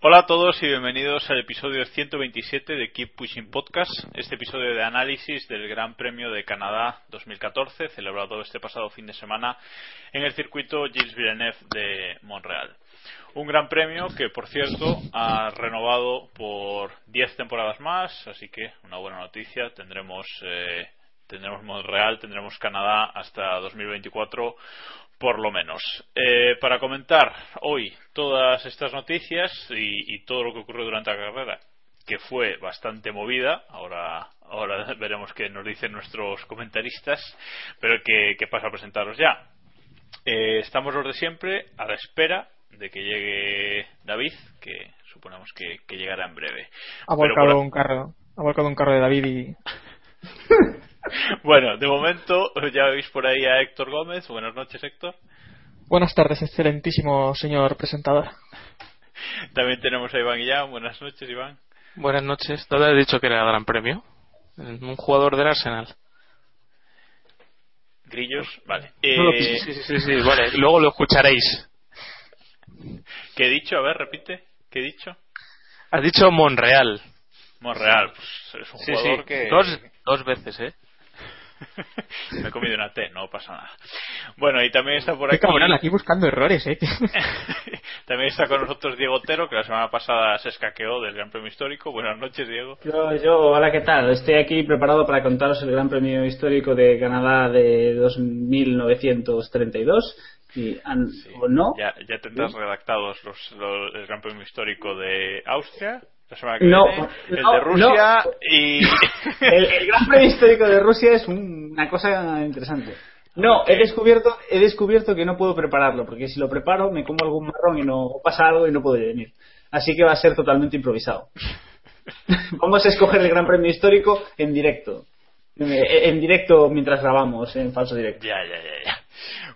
Hola a todos y bienvenidos al episodio 127 de Keep Pushing Podcast, este episodio de análisis del Gran Premio de Canadá 2014, celebrado este pasado fin de semana en el circuito Gilles Villeneuve de Montreal. Un gran premio que, por cierto, ha renovado por 10 temporadas más, así que una buena noticia. Tendremos, eh, tendremos Montreal, tendremos Canadá hasta 2024 por lo menos. Eh, para comentar hoy todas estas noticias y, y todo lo que ocurrió durante la carrera, que fue bastante movida, ahora, ahora veremos qué nos dicen nuestros comentaristas, pero que, que paso a presentaros ya. Eh, estamos los de siempre a la espera de que llegue David, que suponemos que, que llegará en breve. Ha volcado por- un carro. Ha volcado un carro de David y. Bueno, de momento ya veis por ahí a Héctor Gómez. Buenas noches, Héctor. Buenas tardes, excelentísimo señor presentador. También tenemos a Iván Guillán. Buenas noches, Iván. Buenas noches. ¿Dónde has dicho que era el Gran Premio? Un jugador del Arsenal. Grillos, vale. Eh, sí, sí, sí, sí, sí, vale. Luego lo escucharéis. ¿Qué he dicho? A ver, repite. ¿Qué he dicho? Has dicho Monreal. Monreal, pues es un Sí, jugador sí. que. Dos, dos veces, ¿eh? Me he comido una T, no pasa nada. Bueno, y también está por Qué aquí. cabrón, aquí buscando errores, eh. también está con nosotros Diego Otero, que la semana pasada se escaqueó del Gran Premio Histórico. Buenas noches, Diego. Yo, yo, hola, ¿qué tal? Estoy aquí preparado para contaros el Gran Premio Histórico de Canadá de 2932. Y, an- Sí, ¿O no? Ya, ya tendrás ¿Sí? redactados los, los- el Gran Premio Histórico de Austria. La semana que No, viene, el no, de Rusia no. y. El, el Gran Premio Histórico de Rusia es un- una cosa interesante. No, he descubierto, he descubierto que no puedo prepararlo, porque si lo preparo me como algún marrón y no o pasa algo y no puedo venir. Así que va a ser totalmente improvisado. Vamos a escoger el Gran Premio Histórico en directo. En, en directo mientras grabamos, en falso directo. Ya, ya, ya, ya.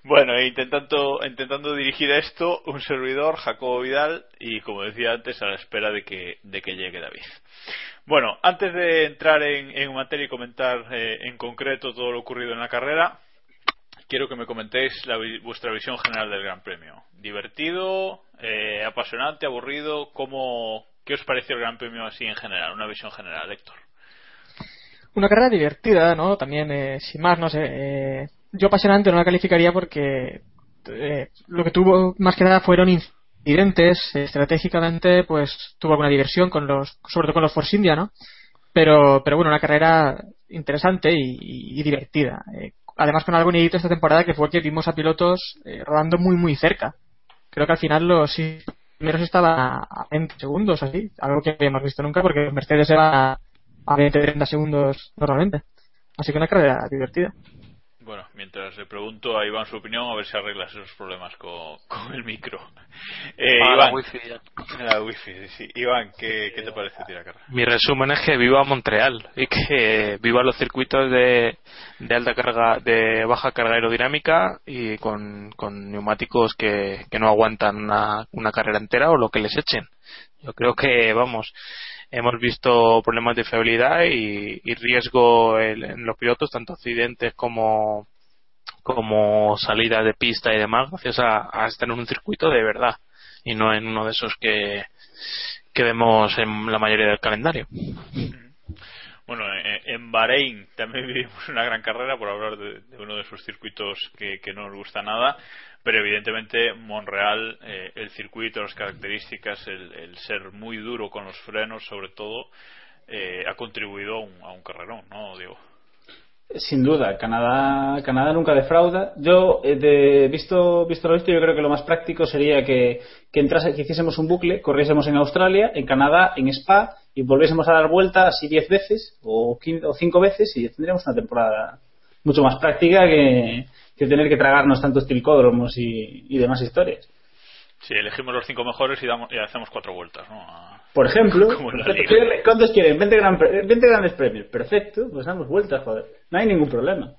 Bueno, intentando, intentando dirigir esto, un servidor, Jacobo Vidal, y como decía antes, a la espera de que, de que llegue David. Bueno, antes de entrar en, en materia y comentar eh, en concreto todo lo ocurrido en la carrera, quiero que me comentéis la vuestra visión general del Gran Premio. ¿Divertido? Eh, ¿Apasionante? ¿Aburrido? ¿Cómo, ¿Qué os pareció el Gran Premio así en general? Una visión general, Héctor. Una carrera divertida, ¿no? También, eh, sin más, no sé. Yo apasionante no la calificaría porque eh, lo que tuvo más que nada fueron incidentes. eh, estratégicamente, pues tuvo alguna diversión con los, sobre todo con los Force India, ¿no? Pero, pero bueno, una carrera interesante y, divertida. Eh, además, con algo inédito esta temporada que fue que vimos a pilotos eh, rodando muy, muy cerca. Creo que al final los primeros estaban a 20 segundos, así. Algo que no habíamos visto nunca porque Mercedes se va a 20-30 segundos normalmente. Así que una carrera divertida. Bueno, mientras le pregunto a Iván su opinión, a ver si arreglas esos problemas con, con el micro. Eh, Ah, Iván, la wifi ya. la wifi, sí. Iván, ¿qué, qué te parece tirar carrera? Mi resumen es que viva Montreal y que viva los circuitos de, de alta carga, de baja carga aerodinámica y con, con neumáticos que, que no aguantan una, una carrera entera o lo que les echen. Yo creo que, vamos, hemos visto problemas de fiabilidad y, y riesgo en, los pilotos, tanto accidentes como, como salida de pista y demás, gracias a, a estar en un circuito de verdad y no en uno de esos que, que vemos en la mayoría del calendario. Bueno, eh, en Bahrein también vivimos una gran carrera, por hablar de, uno de esos circuitos que no nos gusta nada, pero evidentemente Monreal, eh, el circuito, las características, el, ser muy duro con los frenos, sobre todo, eh, ha contribuido a un, a un carrerón, ¿no, Diego? Sin duda, Canadá, Canadá nunca defrauda. Yo, eh, de, visto, visto lo visto, yo creo que lo más práctico sería que, que, entrase, que hiciésemos un bucle, corriésemos en Australia, en Canadá, en Spa, y volviésemos a dar vuelta así 10 veces o 15, o 5 veces y tendríamos una temporada mucho más práctica que, que tener que tragarnos tantos tilcódromos y, y demás historias. Sí, elegimos los cinco mejores y, damos, y hacemos cuatro vueltas, ¿no? A- Por ejemplo. ¿cuántos quieren? 20, gran pre- 20 grandes premios. Perfecto, pues damos vueltas, joder. No hay ningún problema.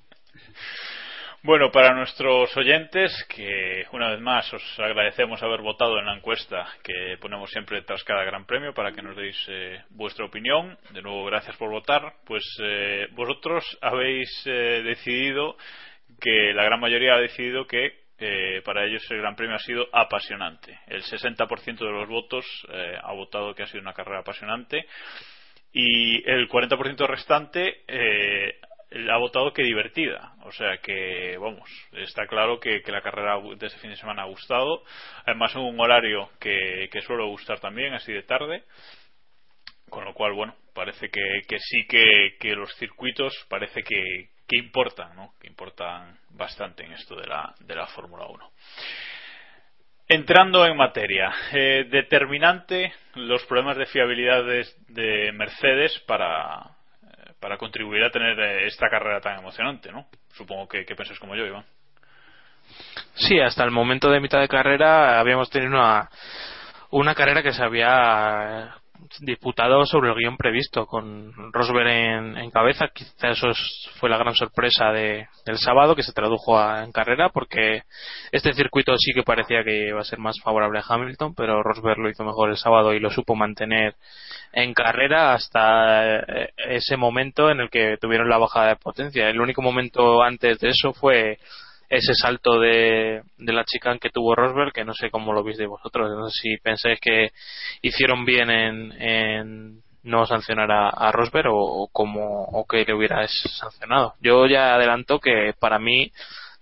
Bueno, para nuestros oyentes, que una vez más os agradecemos haber votado en la encuesta que ponemos siempre tras cada gran premio para que nos deis eh, vuestra opinión. De nuevo, gracias por votar. Pues eh, vosotros habéis eh, decidido que la gran mayoría ha decidido que eh, para ellos el gran premio ha sido apasionante. El 60% de los votos eh, ha votado que ha sido una carrera apasionante y el 40% restante eh, ha votado que divertida. O sea que, vamos, está claro que, que la carrera de este fin de semana ha gustado. Además, en un horario que, que suele gustar también, así de tarde. Con lo cual, bueno, parece que, que sí que, que los circuitos parece que, que importan, ¿no? Que importan bastante en esto de la, de la Fórmula 1. Entrando en materia, eh, determinante los problemas de fiabilidad de, de Mercedes para, eh, para contribuir a tener eh, esta carrera tan emocionante, ¿no? Supongo que, que piensas como yo, Iván. Sí, hasta el momento de mitad de carrera habíamos tenido una, una carrera que se había disputado sobre el guion previsto, con Rosberg en, cabeza. Quizá eso es- fue la gran sorpresa de- del sábado, que se tradujo a- en carrera, porque este circuito sí que parecía que iba a ser más favorable a Hamilton, pero Rosberg lo hizo mejor el sábado y lo supo mantener en carrera hasta eh, ese momento en el que tuvieron la bajada de potencia. El único momento antes de eso fue ese salto de, de la chicane que tuvo Rosberg, que no sé cómo lo visteis vosotros, no sé si pensáis que hicieron bien en, en no sancionar a, Rosberg o, o como o que le hubieras sancionado. Yo ya adelanto que para mí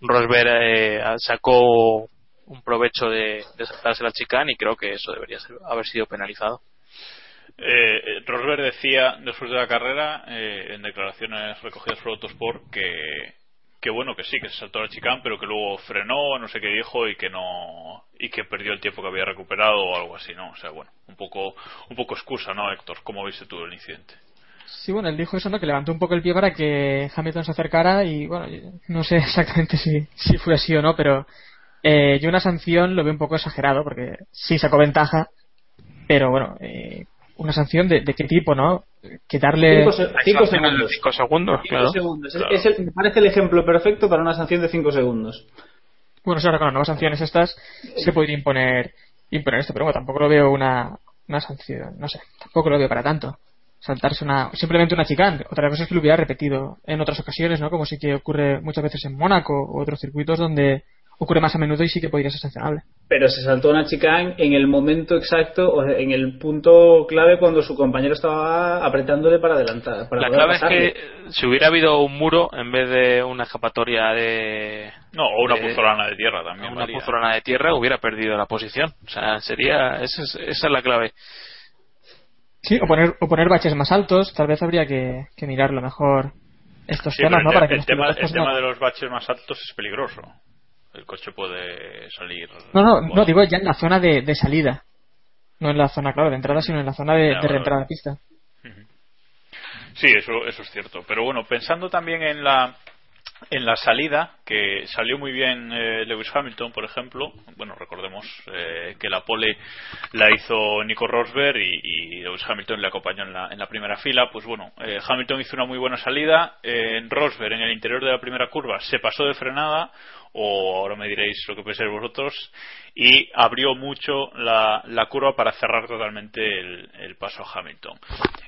Rosberg eh, sacó un provecho de, saltarse la chicane y creo que eso debería haber sido penalizado. Eh, Rosberg decía después de la carrera, eh, en declaraciones recogidas por Autosport, que, que bueno, que sí, que se saltó la chicane, pero que luego frenó, no sé qué dijo, y que no y que perdió el tiempo que había recuperado o algo así, ¿no? O sea, bueno, un poco, un poco excusa, ¿no, Héctor? ¿Cómo viste tú el incidente? Sí, bueno, él dijo eso, ¿no? Que levantó un poco el pie para que Hamilton se acercara y, bueno, no sé exactamente si, si fue así o no, pero eh, yo una sanción lo veo un poco exagerado porque sí sacó ventaja, pero bueno, eh, una sanción de, de qué tipo, ¿no? Que darle... Cinco, se- cinco Sanciones de segundos. cinco segundos, Cinco claro. segundos. Es- Claro. es el- me parece el ejemplo perfecto para una sanción de 5 segundos. Bueno, sí, ahora con las nuevas sanciones estas se podría imponer, imponer esto, pero bueno, tampoco lo veo una, una sanción, no sé, tampoco lo veo para tanto. Saltarse una, simplemente una chicane. Otra cosa es que lo hubiera repetido en otras ocasiones, ¿no? Como sí que ocurre muchas veces en Mónaco u otros circuitos donde ocurre más a menudo y sí que podría ser sancionable. Pero se saltó una chicane en el momento exacto, o en el punto clave cuando su compañero estaba apretándole para adelantar. Para La clave es que si hubiera habido un muro en vez de una escapatoria de No, o una puzolana de tierra también. una puzolana de tierra, hubiera perdido la posición. O sea, sería esa es, esa es la clave. Sí, o poner, o poner baches más altos, tal vez habría que, que mirarlo mejor estos Sí, temas, ¿no? el, Para que el tema, el tema de los baches más altos es peligroso. El coche puede salir. No, no, bueno, no, digo ya en la zona de, de salida. No en la zona, claro, de entrada, sino en la zona de, Ya, de reentrada a pista. Sí, eso, eso es cierto. Pero bueno, pensando también en la, en la salida, que salió muy bien eh, Lewis Hamilton, por ejemplo, bueno, recordemos eh, que la pole la hizo Nico Rosberg y, y Lewis Hamilton le acompañó en la, en la primera fila, pues bueno, eh, Hamilton hizo una muy buena salida, eh, en Rosberg en el interior de la primera curva se pasó de frenada, o ahora me diréis lo que pensáis vosotros, y abrió mucho la, la curva para cerrar totalmente el, paso a Hamilton.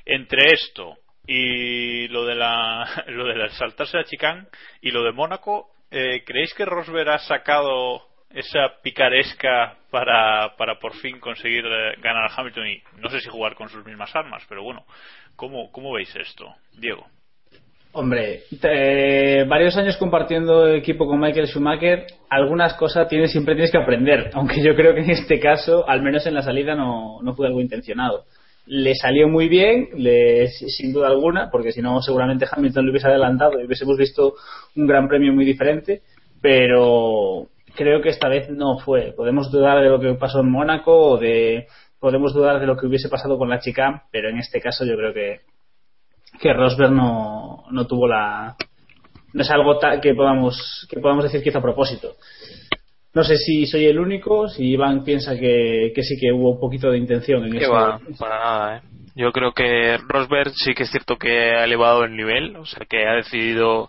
Entre esto y lo de la lo de saltarse a chicán y lo de Mónaco eh, creéis que Rosberg ha sacado esa picaresca para, para por fin conseguir eh, ganar a Hamilton y no sé si jugar con sus mismas armas pero bueno ¿cómo, cómo veis esto? Diego Hombre, varios años compartiendo equipo con Michael Schumacher, algunas cosas tienes, siempre tienes que aprender, aunque yo creo que en este caso, al menos en la salida, no, no fue algo intencionado le salió muy bien, le, sin duda alguna, porque si no, seguramente Hamilton lo hubiese adelantado y hubiésemos visto un gran premio muy diferente, pero creo que esta vez no fue. Podemos dudar de lo que pasó en Mónaco o de. Podemos dudar de lo que hubiese pasado con la chica, pero en este caso yo creo que, que Rosberg no, no tuvo la. No es algo que podamos, que podamos decir que hizo a propósito. No sé si soy el único, si Iván piensa que, que sí que hubo un poquito de intención en Que eso. va, para nada, ¿eh? Yo creo que Rosberg sí que es cierto que ha elevado el nivel, o sea, que ha decidido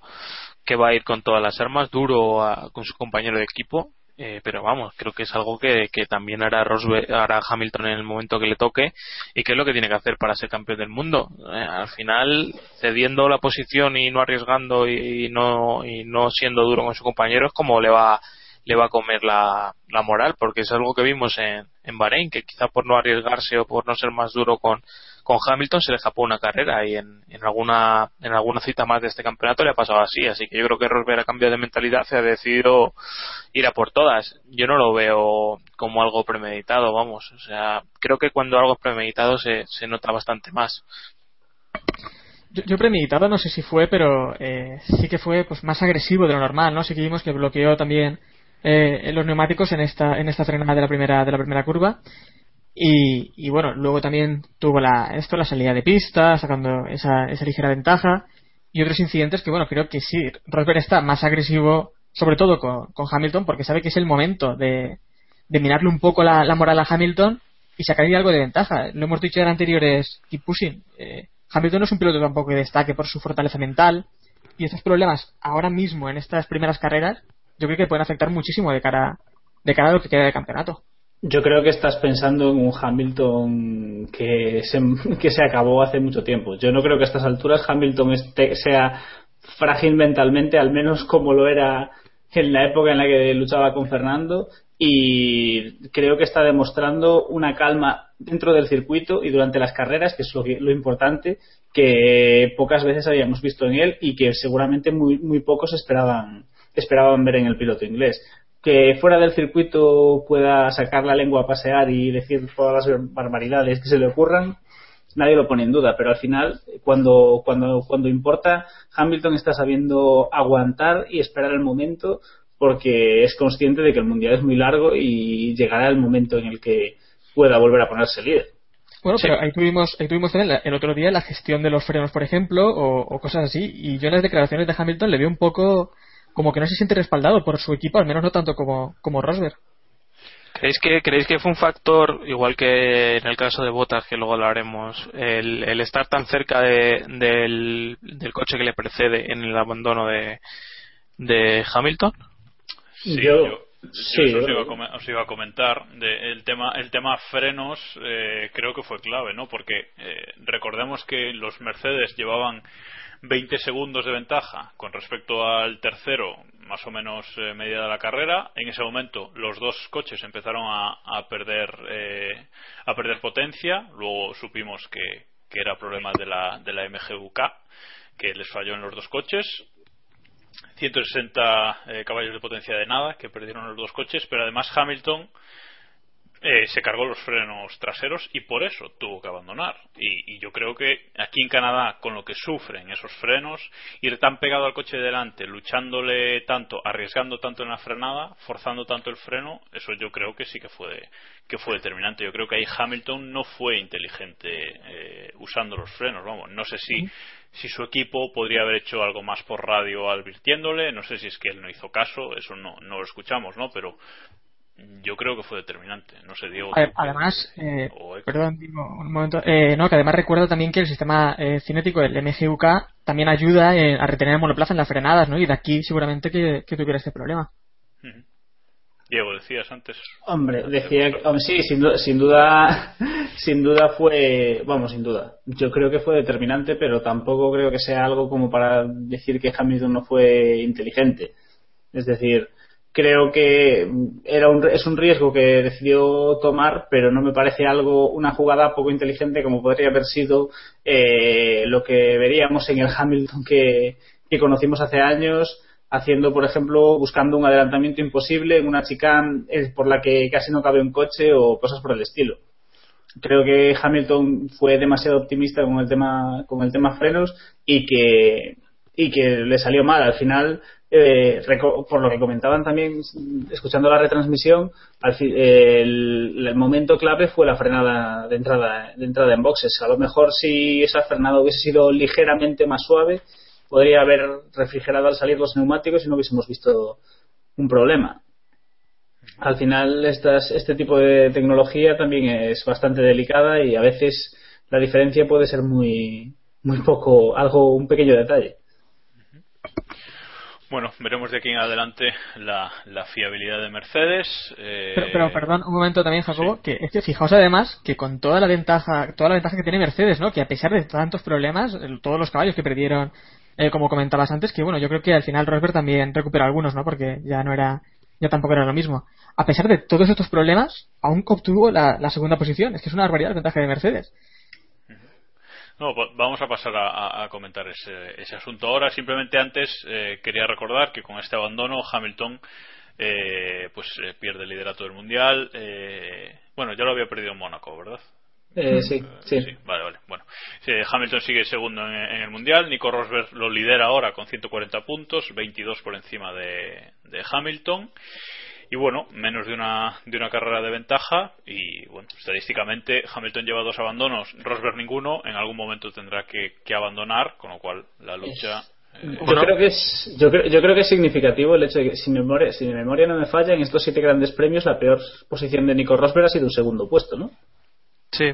que va a ir con todas las armas, duro a- con su compañero de equipo, eh, pero vamos, creo que es algo que, que también hará, Rosberg, hará Hamilton en el momento que le toque y que es lo que tiene que hacer para ser campeón del mundo. Eh, al final, cediendo la posición y no arriesgando y, no, y no siendo duro con su compañero es como le va le va a comer la, la moral, porque es algo que vimos en, en Bahrein, que quizá por no arriesgarse o por no ser más duro con, con Hamilton se le escapó una carrera y en, en alguna en alguna cita más de este campeonato le ha pasado así, así que yo creo que Rosberg ha cambiado de mentalidad y ha decidido ir a por todas. Yo no lo veo como algo premeditado, vamos, o sea, creo que cuando algo es premeditado se, se nota bastante más. Yo, yo premeditado no sé si fue, pero eh, sí que fue pues más agresivo de lo normal, ¿no? Sí que vimos que bloqueó también eh, los neumáticos en esta en esta frenada de la primera de la primera curva y, bueno luego también tuvo la esto la salida de pista sacando esa, esa ligera ventaja. Y otros incidentes que bueno creo que sí Rosberg está más agresivo sobre todo con, con Hamilton porque sabe que es el momento de, de mirarle un poco la, la moral a Hamilton y sacarle algo de ventaja. Lo hemos dicho en anteriores keep pushing eh, Hamilton no es un piloto tampoco que destaque por su fortaleza mental. Y estos problemas ahora mismo en estas primeras carreras yo creo que pueden afectar muchísimo de cara de cara a lo que queda de campeonato. Yo creo que estás pensando en un Hamilton que se, que se acabó hace mucho tiempo. Yo no creo que a estas alturas Hamilton sea frágil mentalmente, al menos como lo era en la época en la que luchaba con Fernando. Y creo que está demostrando una calma dentro del circuito y durante las carreras, que es lo, lo importante, que pocas veces habíamos visto en él y que seguramente muy, muy pocos esperaban, esperaban ver en el piloto inglés que fuera del circuito pueda sacar la lengua a pasear y decir todas las barbaridades que se le ocurran, nadie lo pone en duda, pero al final, cuando, cuando, cuando importa, Hamilton está sabiendo aguantar y esperar el momento porque es consciente de que el mundial es muy largo y llegará el momento en el que pueda volver a ponerse líder. Bueno, pero ahí tuvimos, ahí tuvimos también el otro día la gestión de los frenos, por ejemplo, o, o cosas así, y yo en las declaraciones de Hamilton le veo un poco como que no se siente respaldado por su equipo, al menos no tanto como, como Rosberg. ¿Creéis que, ¿Creéis que fue un factor, igual que en el caso de Bottas, que luego lo haremos, el, el estar tan cerca de, del, del coche que le precede en el abandono de, de Hamilton? Sí, Yo- yo, yo sí, eso os, yo- iba a os iba a comentar. De, el, tema, el tema frenos eh, creo que fue clave, ¿no? Porque eh, recordemos que los Mercedes llevaban 20 segundos de ventaja con respecto al tercero, más o menos eh, media de la carrera. En ese momento los dos coches empezaron a, perder eh, a perder potencia. Luego supimos que, que era problema de la, de la que les falló en los dos coches. 160 eh, caballos de potencia de nada que perdieron los dos coches, pero además Hamilton eh, se cargó los frenos traseros y por eso tuvo que abandonar. Y, y, yo creo que aquí en Canadá, con lo que sufren esos frenos, ir tan pegado al coche de delante, luchándole tanto, arriesgando tanto en la frenada, forzando tanto el freno, eso yo creo que sí que fue, que fue determinante. Yo creo que ahí Hamilton no fue inteligente eh, usando los frenos. Vamos, no sé si, si su equipo podría haber hecho algo más por radio advirtiéndole, no sé si es que él no hizo caso, eso no, no lo escuchamos, ¿no? Pero yo creo que fue determinante. No sé, Diego. Además, eh, perdón, un momento. Eh, no, que además recuerdo también que el sistema eh, cinético del MGUK también ayuda a retener el monoplaza en las frenadas, ¿no? Y de aquí seguramente que, tuviera este problema. Diego, decías antes. Hombre, decía que, sí, sin duda, sin duda fue, vamos, sin duda. Yo creo que fue determinante, pero tampoco creo que sea algo como para decir que Hamilton no fue inteligente. Es decir, creo que era un, es un riesgo que decidió tomar, pero no me parece algo, una jugada poco inteligente como podría haber sido eh, lo que veríamos en el Hamilton que, conocimos hace años, haciendo, por ejemplo, buscando un adelantamiento imposible en una chicane eh, por la que casi no cabe un coche o cosas por el estilo. Creo que Hamilton fue demasiado optimista con el tema, con el tema frenos y que, y que le salió mal. Al final, eh, por lo que comentaban también, escuchando la retransmisión, el, momento clave fue la frenada de entrada, de entrada en boxes. A lo mejor si esa frenada hubiese sido ligeramente más suave, podría haber refrigerado al salir los neumáticos y no hubiésemos visto un problema. Al final, estas, este tipo de tecnología también es bastante delicada y a veces la diferencia puede ser muy, muy poco, algo, un pequeño detalle. Bueno, veremos de aquí en adelante la, fiabilidad de Mercedes. Eh, pero, perdón, un momento también, Jacobo, que es que fijaos además que con toda la ventaja, toda la ventaja que tiene Mercedes, ¿no? Que a pesar de tantos problemas, todos los caballos que perdieron, eh, como comentabas antes, que bueno, yo creo que al final Rosberg también recupera algunos, ¿no? Porque ya no era, ya tampoco era lo mismo. A pesar de todos estos problemas, aún obtuvo la, la segunda posición. Es que es una barbaridad la ventaja de Mercedes. No, vamos a pasar a, comentar ese, ese, asunto ahora. Simplemente antes eh, quería recordar que con este abandono Hamilton eh, pues eh, pierde el liderato del mundial. bueno, ya lo había perdido en Mónaco, ¿verdad? sí, sí, Vale, vale. Bueno, Hamilton sigue segundo en, el mundial. Nico Rosberg lo lidera ahora con 140 puntos, 22 por encima de, de Hamilton y bueno, menos de una, de una carrera de ventaja y bueno, estadísticamente Hamilton lleva dos abandonos, Rosberg ninguno, en algún momento tendrá que, que abandonar, con lo cual la lucha... Eh, yo, creo que es, yo, creo, yo creo que es significativo el hecho de que, si mi, memoria, si mi memoria no me falla, en estos siete grandes premios la peor posición de Nico Rosberg ha sido un segundo puesto, ¿no? Sí.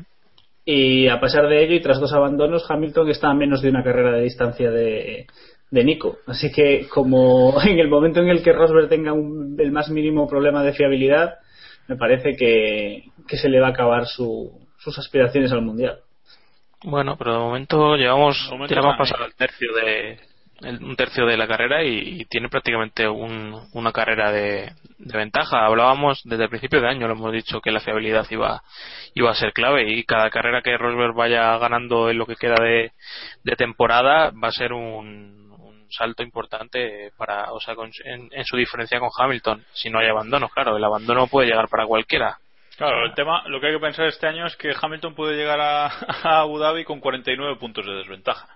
Y a pesar de ello, y tras dos abandonos, Hamilton está a menos de una carrera de distancia de, de Nico. Así que como en el momento en el que Rosberg tenga el más mínimo problema de fiabilidad, me parece que, se le va a acabar sus aspiraciones al Mundial. Bueno, pero de momento llevamos, a pasar al tercio de un tercio de la carrera y, tiene prácticamente una carrera de, ventaja. Hablábamos desde el principio de año, lo hemos dicho que la fiabilidad iba, iba a ser clave y cada carrera que Rosberg vaya ganando en lo que queda de temporada va a ser un, salto importante para, o sea, en, su diferencia con Hamilton, si no hay abandono, claro, el abandono puede llegar para cualquiera. Claro, el tema, lo que hay que pensar este año es que Hamilton puede llegar a, Abu Dhabi con 49 puntos de desventaja.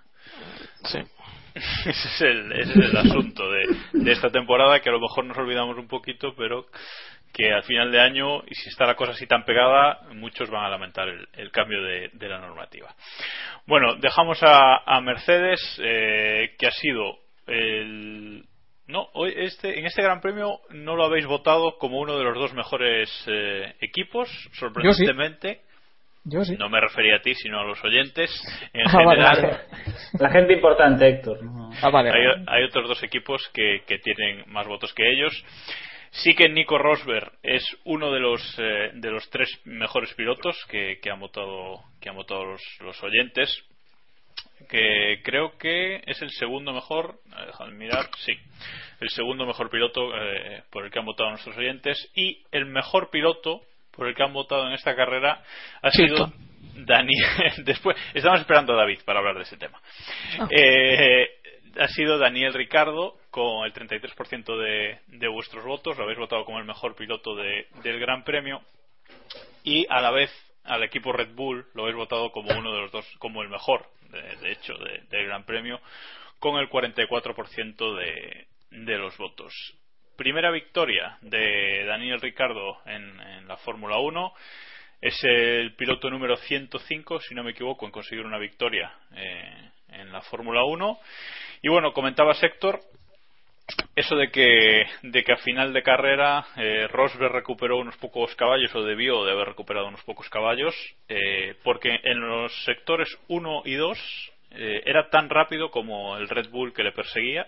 Sí. ese, es el, ese es el asunto de, de esta temporada que a lo mejor nos olvidamos un poquito, pero que al final de año, y si está la cosa así tan pegada, muchos van a lamentar el, cambio de, la normativa. Bueno, dejamos a, Mercedes, eh, que ha sido el. No, hoy este, en este Gran Premio no lo habéis votado como uno de los dos mejores eh, equipos, sorprendentemente. Yo sí. No me refería a ti, sino a los oyentes. En ah, general, la gente importante, Héctor. Ah, hay, otros dos equipos que, tienen más votos que ellos. Sí que Nico Rosberg es uno de los, eh, de los tres mejores pilotos que, que han votado, que han votado los, los oyentes que creo que es el segundo mejor, eh, mirar, sí, el segundo mejor piloto eh, por el que han votado nuestros oyentes y el mejor piloto por el que han votado en esta carrera ha sido Daniel. Después, estamos esperando a David para hablar de ese tema. Ah. Eh, ha sido Daniel Ricardo con el 33% de, de vuestros votos. Lo habéis votado como el mejor piloto del Gran Premio. y a la vez al equipo Red Bull lo habéis votado como uno de los dos, como el mejor, de, hecho, del Gran Premio, con el 44% de, de los votos. Primera victoria de Daniel Ricardo en, la Fórmula 1. Es el piloto número 105, si no me equivoco, en conseguir una victoria eh, en la Fórmula 1. Y bueno, comentaba Sector eso de que, de que a final de carrera eh, Rosberg recuperó unos pocos caballos o debió de haber recuperado unos pocos caballos eh, porque en los sectores 1 y 2 eh, era tan rápido como el Red Bull que le perseguía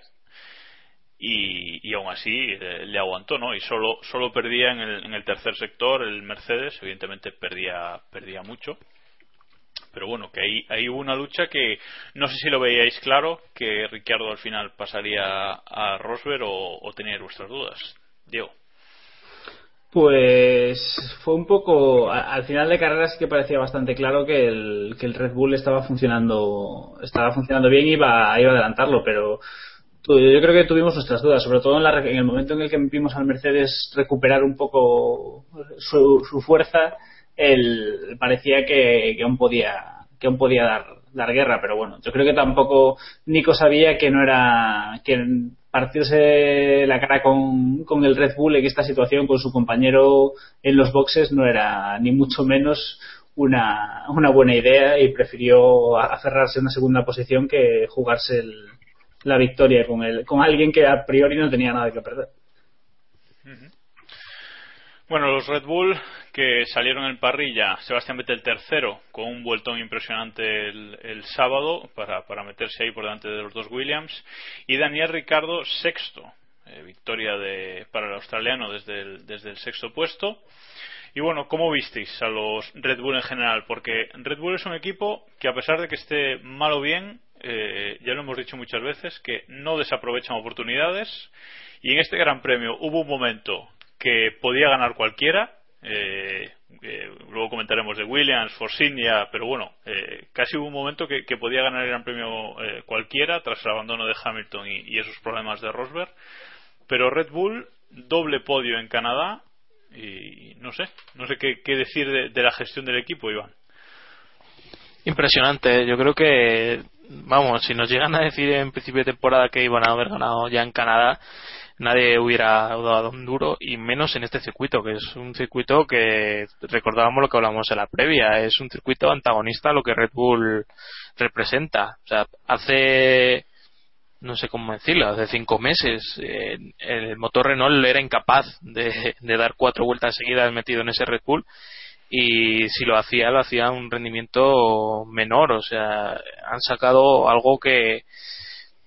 y, y aún así eh, le aguantó no y solo solo perdía en el, en el tercer sector el Mercedes evidentemente perdía perdía mucho pero bueno, que ahí, hay hubo una lucha que no sé si lo veíais claro, que Ricciardo al final pasaría a Rosberg o, o vuestras dudas. Diego. Pues fue un poco. Al final de carrera sí que parecía bastante claro que el, que el Red Bull estaba funcionando estaba funcionando bien y iba, iba a adelantarlo, pero yo creo que tuvimos nuestras dudas, sobre todo en, la, en el momento en el que vimos al Mercedes recuperar un poco su, su fuerza él parecía que, que aún podía que aún podía dar, dar guerra, pero bueno, yo creo que tampoco Nico sabía que no era que partirse la cara con, con el Red Bull en esta situación con su compañero en los boxes no era ni mucho menos una, una buena idea y prefirió aferrarse a una segunda posición que jugarse la victoria con, el, con alguien que a priori no tenía nada que perder. Bueno, los Red Bull que salieron en parrilla, Sebastián Vettel tercero, con un vueltón impresionante el, sábado para, para, meterse ahí por delante de los dos Williams, y Daniel Ricardo sexto, eh, victoria de, para el australiano desde el, desde el sexto puesto. Y bueno, ¿cómo visteis a los Red Bull en general? Porque Red Bull es un equipo que a pesar de que esté mal o bien, eh, ya lo hemos dicho muchas veces, que no desaprovechan oportunidades. Y en este Gran Premio hubo un momento que podía ganar cualquiera. Eh, eh, luego comentaremos de Williams, Forcinia, pero bueno, eh, casi hubo un momento que, podía ganar el Gran Premio cualquiera tras el abandono de Hamilton y, esos problemas de Rosberg. Pero Red Bull, doble podio en Canadá y no sé, no sé qué, decir de, de la gestión del equipo, Iván. Impresionante, yo creo que, vamos, si nos llegan a decir en principio de temporada que iban a haber ganado ya en Canadá, nadie hubiera dado un duro y menos en este circuito que es un circuito que recordábamos lo que hablamos en la previa es un circuito antagonista a lo que Red Bull representa. O sea hace no sé cómo decirlo hace cinco meses eh, el motor Renault era incapaz de, de dar cuatro vueltas seguidas metido en ese Red Bull y si lo hacía lo hacía a un rendimiento menor. O sea han sacado algo que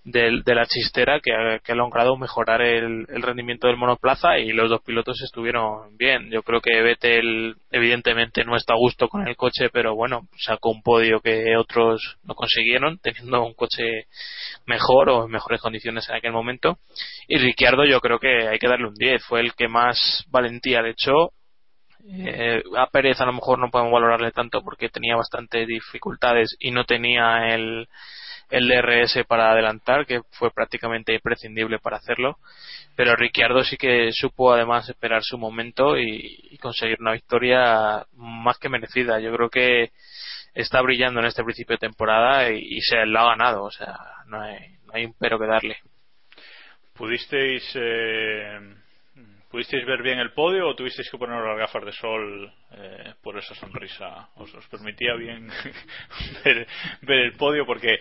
de, de la chistera que ha, logrado mejorar el, rendimiento del monoplaza y los dos pilotos estuvieron bien. Yo creo que Vettel evidentemente no está a gusto con el coche, pero bueno, sacó un podio que otros no consiguieron teniendo un coche mejor o en mejores condiciones en aquel momento. Y Ricciardo yo creo que hay que darle un 10, fue el que más valentía le echó. Eh, a Pérez a lo mejor no podemos valorarle tanto porque tenía bastante dificultades y no tenía el el DRS para adelantar, que fue prácticamente imprescindible para hacerlo. Pero Ricciardo sí que supo además esperar su momento y, conseguir una victoria más que merecida. Yo creo que está brillando en este principio de temporada y, se la ha ganado. O sea, no hay, no hay un pero que darle. ¿Pudisteis, eh, ¿Pudisteis ver bien el podio o tuvisteis que poner las gafas de sol eh, por esa sonrisa? ¿Os, os permitía bien ver, ver, el podio? Porque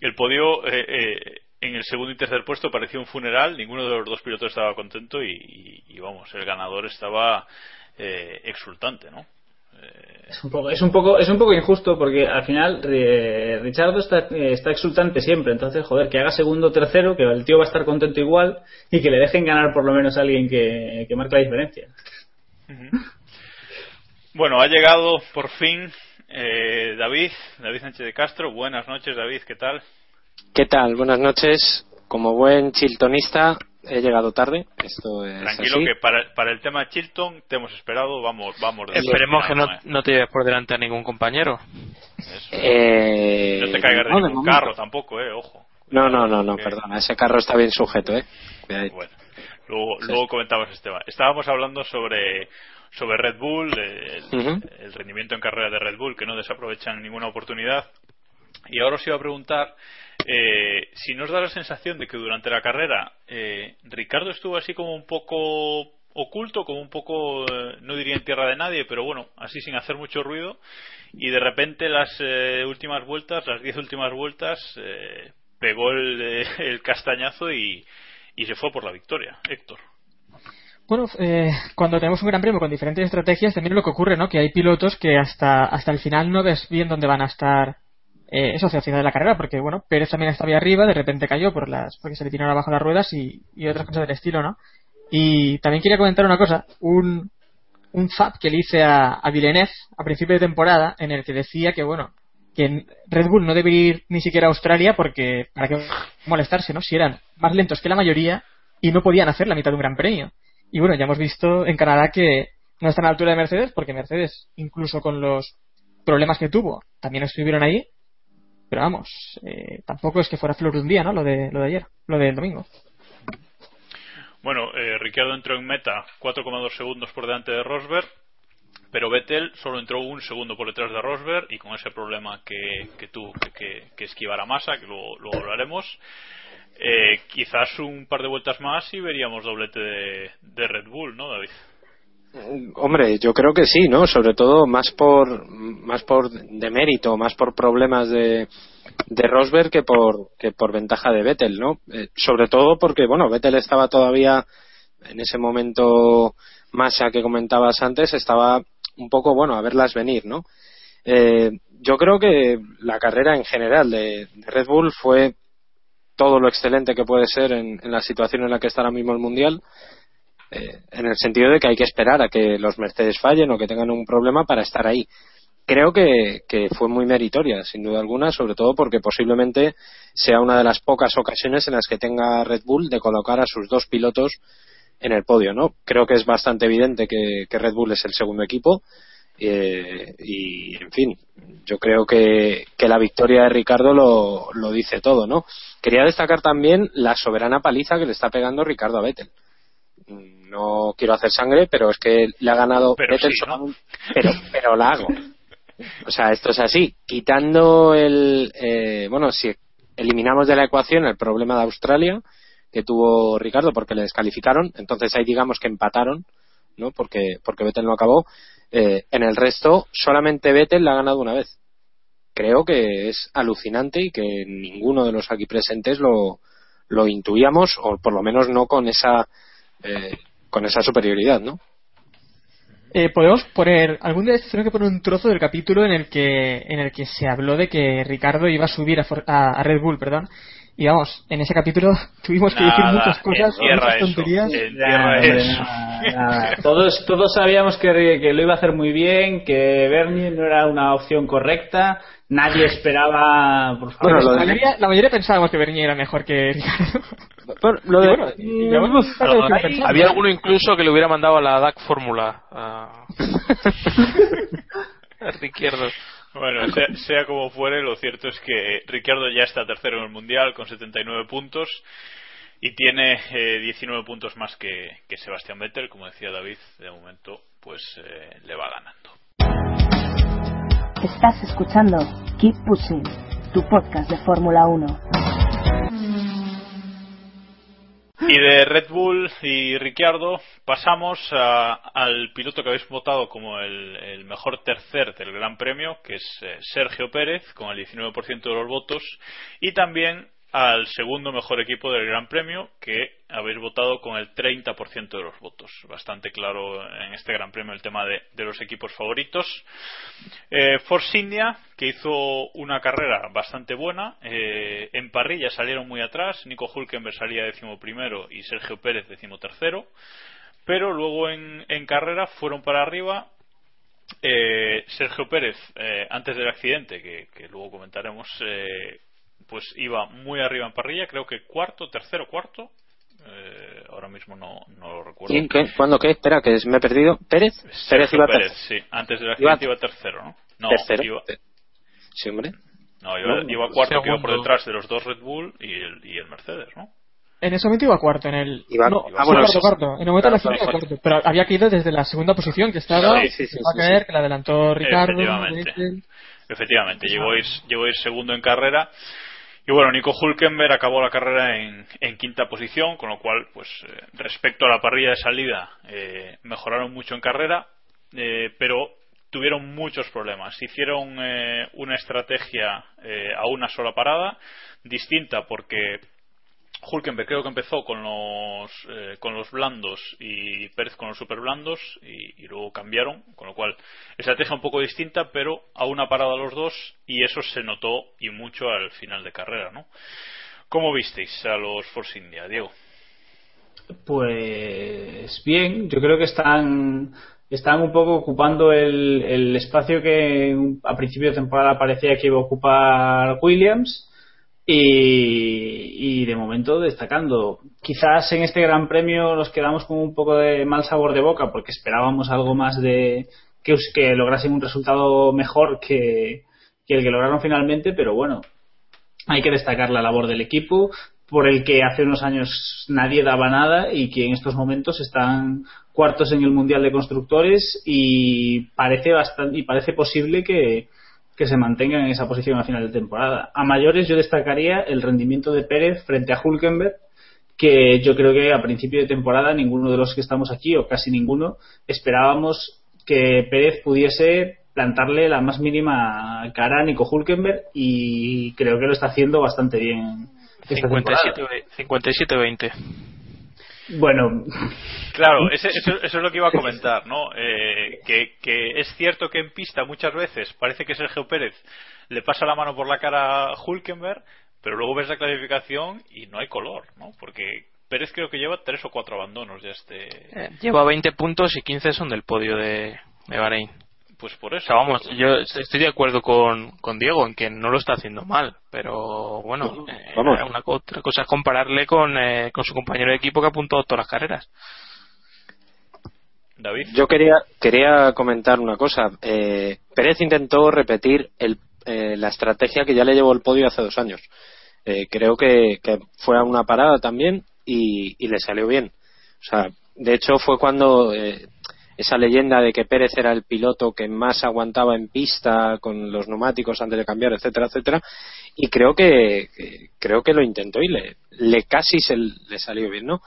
el podio eh, eh, en el segundo y tercer puesto parecía un funeral, ninguno de los dos pilotos estaba contento y, vamos, el ganador estaba eh, exultante, ¿no? Es un, poco, es, un poco, es un poco injusto porque al final eh, Richardo está, está exultante siempre. Entonces, joder, que haga segundo o tercero, que el tío va a estar contento igual y que le dejen ganar por lo menos a alguien que, que marque la diferencia. Bueno, ha llegado por fin eh, David, David Sánchez de Castro. Buenas noches, David, ¿qué tal? ¿Qué tal? Buenas noches. Como buen chiltonista, he llegado tarde. Esto es Tranquilo que para, para, el tema Chilton te hemos esperado, vamos, vamos. Esperemos que no, ¿eh? no, te lleves por delante a ningún compañero. Eh, no te caigas de ningún carro tampoco, eh, ojo. No, no, no, no, perdona, ese carro está bien sujeto, eh. Bueno, luego, luego comentamos este tema. Estábamos hablando sobre sobre Red Bull, el, el rendimiento en carrera de Red Bull, que no desaprovechan ninguna oportunidad. Y ahora os iba a preguntar eh, si nos da la sensación de que durante la carrera eh, Ricardo estuvo así como un poco oculto, como un poco, eh, no diría en tierra de nadie, pero bueno, así sin hacer mucho ruido. Y de repente las eh, últimas vueltas, las diez últimas vueltas, eh, pegó el, eh, el castañazo y, y se fue por la victoria. Héctor. Bueno, eh, cuando tenemos un gran premio con diferentes estrategias, también lo que ocurre, ¿no? Que hay pilotos que hasta, hasta el final no ves bien dónde van a estar, eh, eso hacia el final de la carrera, porque bueno, Pérez también estaba ahí arriba, de repente cayó por las, porque se le tiraron abajo las ruedas y, y otras cosas del estilo, ¿no? Y también quería comentar una cosa, un, un FAP que le hice a, a Villeneuve a principio de temporada, en el que decía que bueno, que Red Bull no debe ir ni siquiera a Australia porque, para qué molestarse, ¿no? Si eran más lentos que la mayoría y no podían hacer la mitad de un gran premio. Y bueno, ya hemos visto en Canadá que no están a la altura de Mercedes, porque Mercedes, incluso con los problemas que tuvo, también estuvieron ahí. Pero vamos, eh, tampoco es que fuera flor de un día, ¿no? Lo de, lo de ayer, lo del domingo. Bueno, eh, Ricciardo entró en meta 4,2 segundos por delante de Rosberg, pero Vettel solo entró un segundo por detrás de Rosberg y con ese problema que, que tuvo que, que, que esquivar a masa, que luego, luego hablaremos, eh, quizás un par de vueltas más y veríamos doblete de, Red Bull, ¿no, David? Hombre, yo creo que sí, ¿no? Sobre todo más por más por demérito, más por problemas de, de Rosberg que por que por ventaja de Vettel, ¿no? Eh, sobre todo porque bueno, Vettel estaba todavía en ese momento masa que comentabas antes, estaba un poco bueno a verlas venir, ¿no? Eh, yo creo que la carrera en general de Red Bull fue todo lo excelente que puede ser en, la situación en la que está ahora mismo el mundial eh, en el sentido de que hay que esperar a que los Mercedes fallen o que tengan un problema para estar ahí. Creo que, que fue muy meritoria, sin duda alguna, sobre todo porque posiblemente sea una de las pocas ocasiones en las que tenga Red Bull de colocar a sus dos pilotos en el podio, ¿no? Creo que es bastante evidente que Red Bull es el segundo equipo eh, y, en fin, yo creo que, que la victoria de Ricardo lo, lo dice todo, ¿no? Quería destacar también la soberana paliza que le está pegando Ricardo a Vettel no quiero hacer sangre, pero es que le ha ganado Pero Vettel sí, ¿no? solo- pero, pero la hago. O sea, esto es así. Quitando el. eh, bueno, si eliminamos de la ecuación el problema de Australia que tuvo Ricardo porque le descalificaron, entonces ahí digamos que empataron, ¿no? Porque, porque Vettel no acabó. Eh, en el resto, solamente Vettel la ha ganado una vez. Creo que es alucinante y que ninguno de los aquí presentes lo, lo intuíamos, o por lo menos no con esa eh, con esa superioridad, ¿no? Eh, podemos poner algún día tengo que poner un trozo del capítulo en el que en el que se habló de que Ricardo iba a subir a, For- a Red Bull perdón y vamos en ese capítulo tuvimos que decir muchas cosas muchas tonterías eso. nada. Todos, todos sabíamos que, que lo iba a hacer muy bien, que Bernie no era una opción correcta, nadie esperaba. Por favor, Bueno, la, de- mayoría, la mayoría pensábamos que Bernier era mejor que Ricardo lo de- bueno, hay- había alguno incluso que le hubiera mandado a la DAC Fórmula a, a Ricciardo. Bueno, sea, sea como fuere, lo cierto es que Ricciardo ya está tercero en el Mundial con 79 puntos y tiene eh, 19 puntos más que, que Sebastián Vettel, como decía David, de momento pues eh, le va ganando. Estás escuchando Keep Pushing, tu podcast de Fórmula 1. Y de Red Bull y Ricciardo pasamos a- al piloto que habéis votado como el, el mejor tercer del Gran Premio, que es eh, Sergio Pérez, con el 19% de los votos, y también al segundo mejor equipo del Gran Premio, que habéis votado con el 30% de los votos. Bastante claro en este Gran Premio el tema de, los equipos favoritos. Eh, Force India, que hizo una carrera bastante buena. eh, en parrilla salieron muy atrás. Nico Hulkenberg salía décimo primero y Sergio Pérez décimo tercero. Pero luego en, en carrera fueron para arriba. Eh, Sergio Pérez, eh, antes del accidente, que, que luego comentaremos, eh, pues iba muy arriba en parrilla. Creo que cuarto, tercero, cuarto. Eh, ahora mismo no, no lo recuerdo. ¿Quién, qué? ¿Cuándo qué? Espera, que me he perdido. ¿Pérez? Pérez Sergio iba Pérez, tercero. sí. Antes del Iba- accidente iba tercero, ¿no? No, tercero. iba, Sí, hombre. no, iba, No, iba cuarto, que iba por detrás de los dos Red Bull y el, y el Mercedes, ¿no? En ese momento iba cuarto, en el. Iba- no, iba sí, bueno, cuarto, sí, cuarto. En el momento de la claro, final iba cuarto. cuarto. Pero había caído desde la segunda posición que estaba. Sí, sí, sí, iba a sí, caer, sí. que la adelantó Ricardo. Efectivamente. Efectivamente, llegó a, ir, llegó a ir segundo en carrera. Y bueno, Nico Hulkenberg acabó la carrera en, quinta posición, con lo cual, pues eh, respecto a la parrilla de salida, eh, mejoraron mucho en carrera, eh, pero tuvieron muchos problemas. Hicieron eh, una estrategia eh, a una sola parada, distinta porque Hulkenberg creo que empezó con los eh, con los blandos y Pérez con los super blandos y, luego cambiaron, con lo cual estrategia un poco distinta, pero a una parada los dos y eso se notó y mucho al final de carrera, ¿no? ¿Cómo visteis a los Force India, Diego? Pues bien, yo creo que están están un poco ocupando el, el espacio que a principio de temporada parecía que iba a ocupar Williams y, de momento destacando. Quizás en este Gran Premio nos quedamos con un poco de mal sabor de boca porque esperábamos algo más de que, que lograsen un resultado mejor que, que el que lograron finalmente, pero bueno, hay que destacar la labor del equipo por el que hace unos años nadie daba nada y que en estos momentos están cuartos en el mundial de constructores y parece bastante y parece posible que, que se mantengan en esa posición a final de temporada. A mayores yo destacaría el rendimiento de Pérez frente a Hulkenberg que yo creo que a principio de temporada ninguno de los que estamos aquí o casi ninguno esperábamos que Pérez pudiese plantarle la más mínima cara a Nico Hulkenberg y creo que lo está haciendo bastante bien. esta temporada. 57 57-20. Bueno, Claro, ese- eso, eso es lo que iba a comentar, ¿no? Eh, que, que es cierto que en pista muchas veces parece que Sergio Pérez le pasa la mano por la cara a Hulkenberg, pero luego ves la clasificación y no hay color, ¿no? Porque Pérez creo que lleva tres o cuatro abandonos ya este. Eh, Lleva 20 puntos y 15 son del podio de, de Bahrein. Pues por O eso. sea, vamos, yo estoy de acuerdo con, con Diego en que no lo está haciendo mal, pero bueno, eh, Vamos. una co- otra cosa es compararle con, eh, con su compañero de equipo que ha apuntado todas las carreras. David. Yo quería, quería comentar una cosa. Eh, Pérez intentó repetir el, eh, la estrategia que ya le llevó el podio hace dos años. Eh, creo que, que fue a una parada también y, y le salió bien. O sea, de hecho fue cuando eh, esa leyenda de que Pérez era el piloto que más aguantaba en pista con los neumáticos antes de cambiar, etcétera, etcétera. Y creo que, creo que lo intentó y le, le casi se le salió bien, ¿no?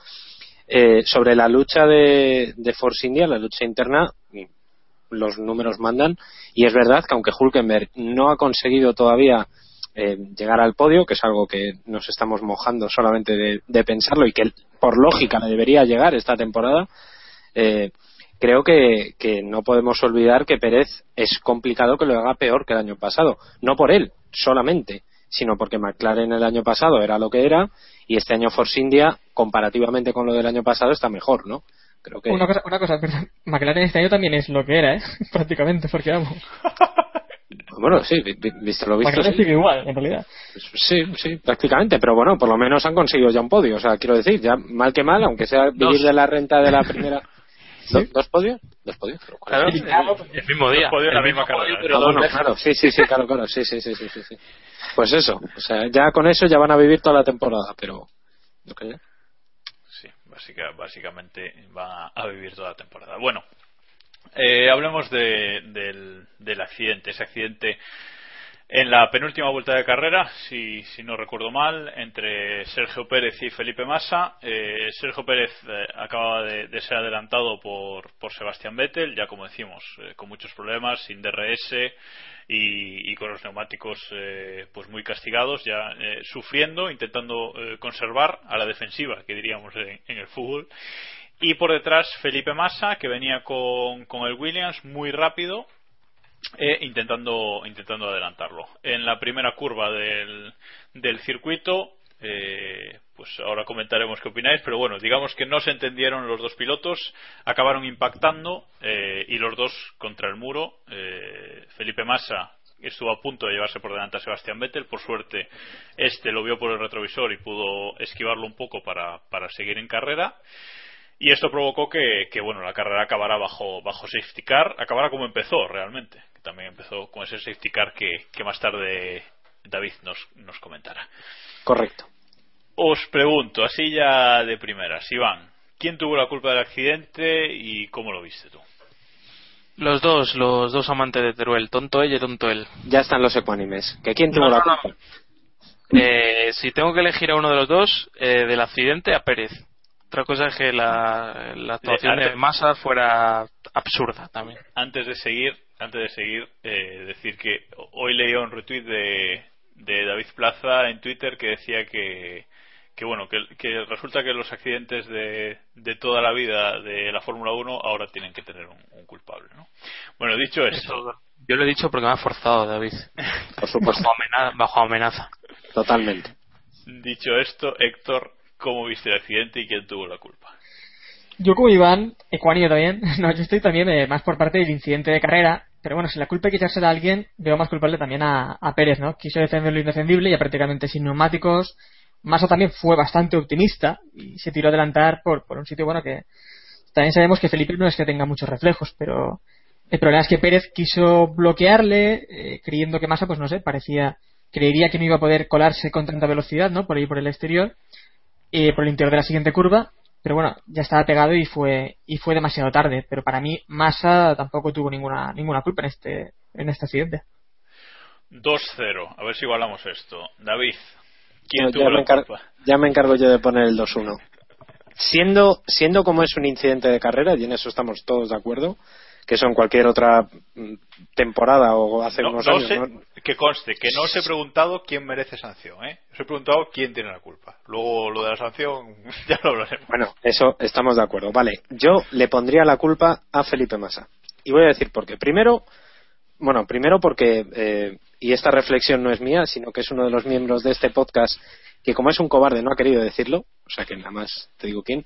Eh, sobre la lucha de, de Force India, la lucha interna, los números mandan y es verdad que aunque Hulkenberg no ha conseguido todavía eh, llegar al podio, que es algo que nos estamos mojando solamente de, de pensarlo y que por lógica le debería llegar esta temporada, eh, creo que, que no podemos olvidar que Pérez es complicado que lo haga peor que el año pasado. No por él solamente, sino porque McLaren el año pasado era lo que era y este año Force India, comparativamente con lo del año pasado, está mejor, ¿no? Creo que. Una cosa, una cosa, perdón. McLaren este año también es lo que era, ¿eh? Prácticamente, porque vamos. Bueno, sí, vi- vi- visto lo visto. McLaren sí. sigue igual, en realidad. Sí, sí, prácticamente, pero bueno, por lo menos han conseguido ya un podio. O sea, quiero decir, ya mal que mal, aunque sea vivir Dos. de la renta de la primera. ¿Do- ¿Dos podios? Dos podios, el, el mismo día. Podios en la el misma carrera. podio, pero Ah, claro, sí, sí, sí, claro, claro, sí, sí, sí, sí. Pues eso, o sea, ya con eso ya van a vivir toda la temporada, pero. lo que ya. Sí, básica- básicamente va a vivir toda la temporada. Bueno, eh, hablemos de- del, del accidente. Ese accidente en la penúltima vuelta de carrera, si, si no recuerdo mal, entre Sergio Pérez y Felipe Massa. Eh, Sergio Pérez eh, acaba de, ser adelantado por, por Sebastián Vettel, ya como decimos, eh, con muchos problemas, sin DRS y, y con los neumáticos eh, pues muy castigados, ya eh, sufriendo, intentando conservar a la defensiva, que diríamos en, en el fútbol. Y por detrás Felipe Massa, que venía con, con el Williams muy rápido, eh, intentando intentando adelantarlo. En la primera curva del, del circuito, eh, pues ahora comentaremos qué opináis, pero bueno, digamos que no se entendieron los dos pilotos, acabaron impactando eh, y los dos contra el muro. Eh, Felipe Massa estuvo a punto de llevarse por delante a Sebastián Vettel, por suerte este lo vio por el retrovisor y pudo esquivarlo un poco para, para seguir en carrera. Y esto provocó que, que, bueno, la carrera acabara bajo, bajo safety car, acabara como empezó realmente, que también empezó con ese safety car que, que más tarde David nos, nos comentará. Correcto. os pregunto, así ya de primeras, Iván, ¿quién tuvo la culpa del accidente y cómo lo viste tú? Los dos, los dos amantes de Teruel, tonto él y tonto él. Ya están los ecuánimes. ¿Que quién tuvo No, la no, no. culpa? Eh, si tengo que elegir a uno de los dos, eh, del accidente a Pérez. Otra cosa es que la, la actuación Eh, de Massa fuera absurda también. Antes de seguir, antes de seguir, eh, decir que hoy leía un retweet de, de David Plaza en Twitter que decía que, que bueno, que, que resulta que los accidentes de, de toda la vida de la Fórmula 1 ahora tienen que tener un, un culpable, ¿no? Bueno, dicho esto, yo lo he dicho porque me ha forzado David. Por supuesto, Bajo amenaza. Bajo amenaza. totalmente. dicho esto, Héctor, ¿cómo viste el accidente y quién tuvo la culpa? Yo como Iván, ecuánime también, no, yo estoy también eh, más por parte del incidente de carrera, pero bueno, si la culpa hay que echársela a alguien, veo más culpable también a, a Pérez, ¿no? Quiso defender lo indefendible ya prácticamente sin neumáticos. Massa también fue bastante optimista y se tiró a adelantar por, por un sitio bueno que también sabemos que Felipe no es que tenga muchos reflejos, pero el problema es que Pérez quiso bloquearle, eh, creyendo que Massa, pues no sé, parecía, creería que no iba a poder colarse con tanta velocidad, ¿no? Por ahí por el exterior, eh, por el interior de la siguiente curva, pero bueno, ya estaba pegado y fue y fue demasiado tarde. Pero para mí Massa tampoco tuvo ninguna ninguna culpa en este en este accidente. 2-0, a ver si igualamos esto. David, ¿quién No, tuvo ya, la culpa? ya me encargo yo de poner el 2-1. Siendo, siendo como es un incidente de carrera, y en eso estamos todos de acuerdo, que eso en cualquier otra mm, temporada o hace No, unos no años. sé, ¿no? que conste, que no os he preguntado quién merece sanción, ¿eh? Os he preguntado quién tiene la culpa. Luego lo de la sanción ya lo hablaremos. Bueno, eso estamos de acuerdo. Vale, yo le pondría la culpa a Felipe Massa. Y voy a decir por qué. Primero, bueno, primero porque, eh, y esta reflexión no es mía, sino que es uno de los miembros de este podcast que como es un cobarde no ha querido decirlo, o sea que nada más te digo quién.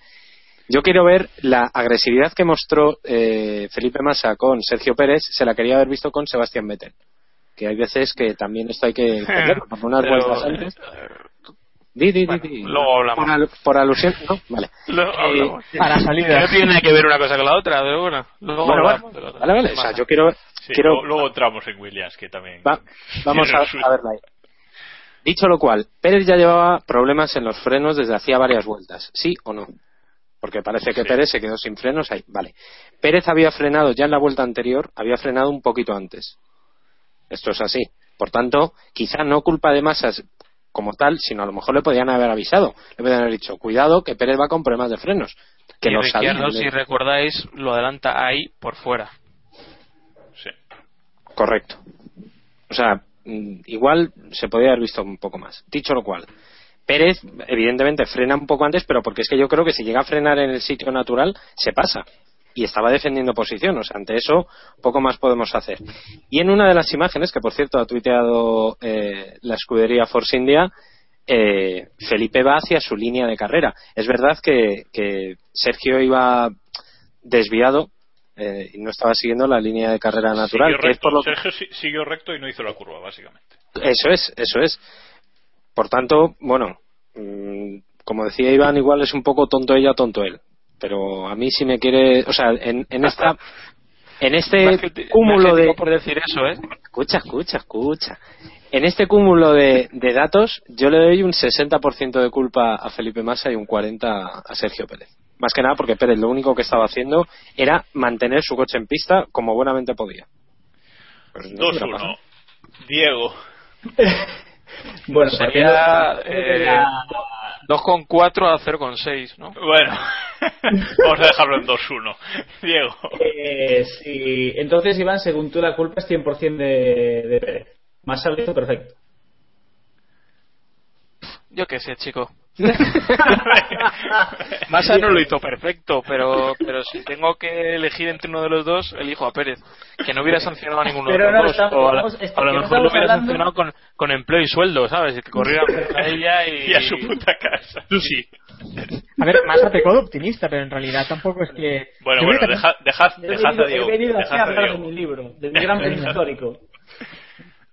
Yo quiero ver la agresividad que mostró eh, Felipe Massa con Sergio Pérez, se la quería haber visto con Sebastián Vettel. Que hay veces que también esto hay que entenderlo, unas Pero, vueltas antes. Di, di, di, bueno, di. luego hablamos. Por, al- por alusión, no, vale. Luego Eh, hablamos. Para Que salida. no tiene nada que ver una cosa con la otra, pero bueno. Luego Bueno, hablamos vale, vale, O sea, yo quiero, Sí, quiero luego, entramos en Williams, que también. Va- vamos a, a verla ahí. Dicho lo cual, Pérez ya llevaba problemas en los frenos desde hacía varias vueltas, ¿sí o no? Porque parece que Sí. Pérez se quedó sin frenos ahí. Vale. Pérez había frenado ya en la vuelta anterior, había frenado un poquito antes. Esto es así. Por tanto, quizá no culpa de masas como tal, sino a lo mejor le podían haber avisado. Le podían haber dicho, cuidado, que Pérez va con problemas de frenos. Que y sabían. Ricciardo, si recordáis, lo adelanta ahí por fuera. Sí. Correcto. O sea, mm, igual se podría haber visto un poco más. Dicho lo cual, Pérez, evidentemente, frena un poco antes, pero porque es que yo creo que si llega a frenar en el sitio natural, se pasa. Y estaba defendiendo posición, o sea, ante eso, poco más podemos hacer. Y en una de las imágenes, que por cierto ha tuiteado eh, la escudería Force India, eh, Felipe va hacia su línea de carrera. Es verdad que, que Sergio iba desviado eh, y no estaba siguiendo la línea de carrera natural. Siguió que es recto, por lo Sergio si- siguió recto y no hizo la curva, básicamente. eso es, eso es. Por tanto, bueno, mm, como decía Iván, igual es un poco tonto ella, tonto él. Pero a mí si me quiere, o sea, en, en esta, en Me este cúmulo de, por decir eso, ¿eh? escucha, escucha, escucha. En este cúmulo de, de datos, yo le doy un 60% de culpa a Felipe Massa y un 40% a Sergio Pérez. Más que nada porque Pérez lo único que estaba haciendo era mantener su coche en pista como buenamente podía. Pues no hubiera 2-1. pasado. Diego. Bueno, Sería partiendo- eh, la- 2,4 a 0,6, ¿no? Bueno, vamos a dejarlo en 2-1. Diego. Eh, sí. Entonces, Iván, según tú, la culpa es 100% de, de Pérez. Más sabido, perfecto. Yo qué sé, chico. Massa no lo hizo perfecto, pero pero si tengo que elegir entre uno de los dos, elijo a Pérez. Que no hubiera sancionado a ninguno Pero de no, los dos. estamos- o a, la- lo mejor lo hubiera hablando- sancionado con, con empleo y sueldo, ¿sabes? Que corriera a ella y... Y a su puta casa. Sí. A ver, Massa pecó de optimista, pero en realidad tampoco es que. Bueno, bueno, dejad, dejad, He dejad a venido, Diego. he venido aquí a hablar de mi libro, de mi gran histórico.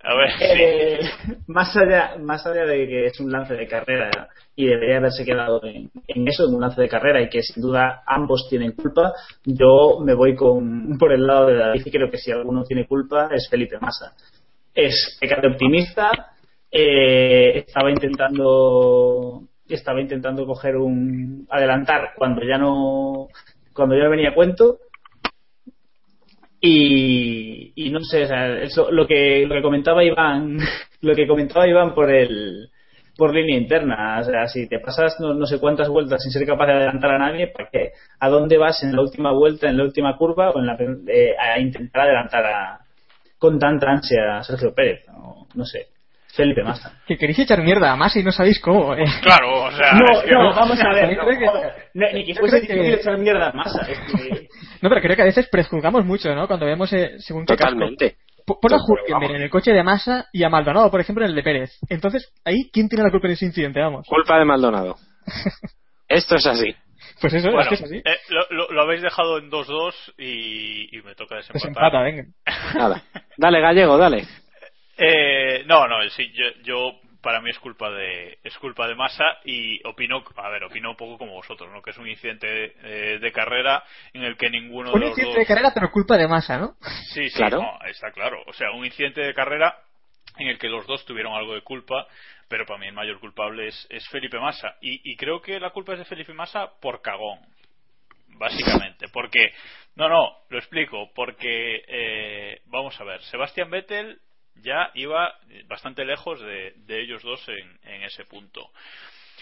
A ver, sí. Eh, más allá más allá de que es un lance de carrera y debería haberse quedado en, en eso, en un lance de carrera y que sin duda ambos tienen culpa, yo me voy con por el lado de David y creo que si alguno tiene culpa es Felipe Massa. Es pecar de optimista, eh, estaba intentando estaba intentando coger un adelantar cuando ya no cuando ya no venía a cuento y, y no sé, o sea, eso, lo que lo que comentaba Iván, lo que comentaba Iván por el por línea interna, o sea, si te pasas no, no sé cuántas vueltas sin ser capaz de adelantar a nadie, ¿para qué? ¿A dónde vas en la última vuelta, en la última curva o en la, eh, a intentar adelantar a, con tanta ansia a Sergio Pérez? No, no sé. Felipe Massa. Que queréis echar mierda a Massa y no sabéis cómo. eh. Claro, o sea. No, es que- no, vamos a ver. No, no, ni que fuese difícil echar mierda a Massa. es que- No, pero creo que a veces prejuzgamos mucho, ¿no? Cuando vemos eh, según qué. Totalmente. Pon a Hulkenberg en el coche de Massa y a Maldonado, por ejemplo, en el de Pérez. Entonces, ahí, ¿quién tiene la culpa en ese incidente? Vamos. Culpa de Maldonado. Esto es así. Pues eso, Bueno, es que es así. eh, lo, lo- lo habéis dejado en 2-2 y, y me toca desempatar. Desempata, venga. Nada. Dale, gallego, dale. Eh, no, no, sí, yo, yo para mí es culpa de es culpa de Massa y opino, a ver, opino un poco como vosotros, ¿no? Que es un incidente eh, de carrera en el que ninguno Un de los incidente dos de carrera, pero culpa de Massa, ¿no? Sí, sí, Claro. no, está claro. O sea, un incidente de carrera en el que los dos tuvieron algo de culpa, pero para mí el mayor culpable es, es Felipe Massa. Y, y creo que la culpa es de Felipe Massa por cagón, básicamente. Porque, no, no, lo explico. Porque, eh, vamos a ver, Sebastián Vettel ya iba bastante lejos de, ellos dos en, en ese punto.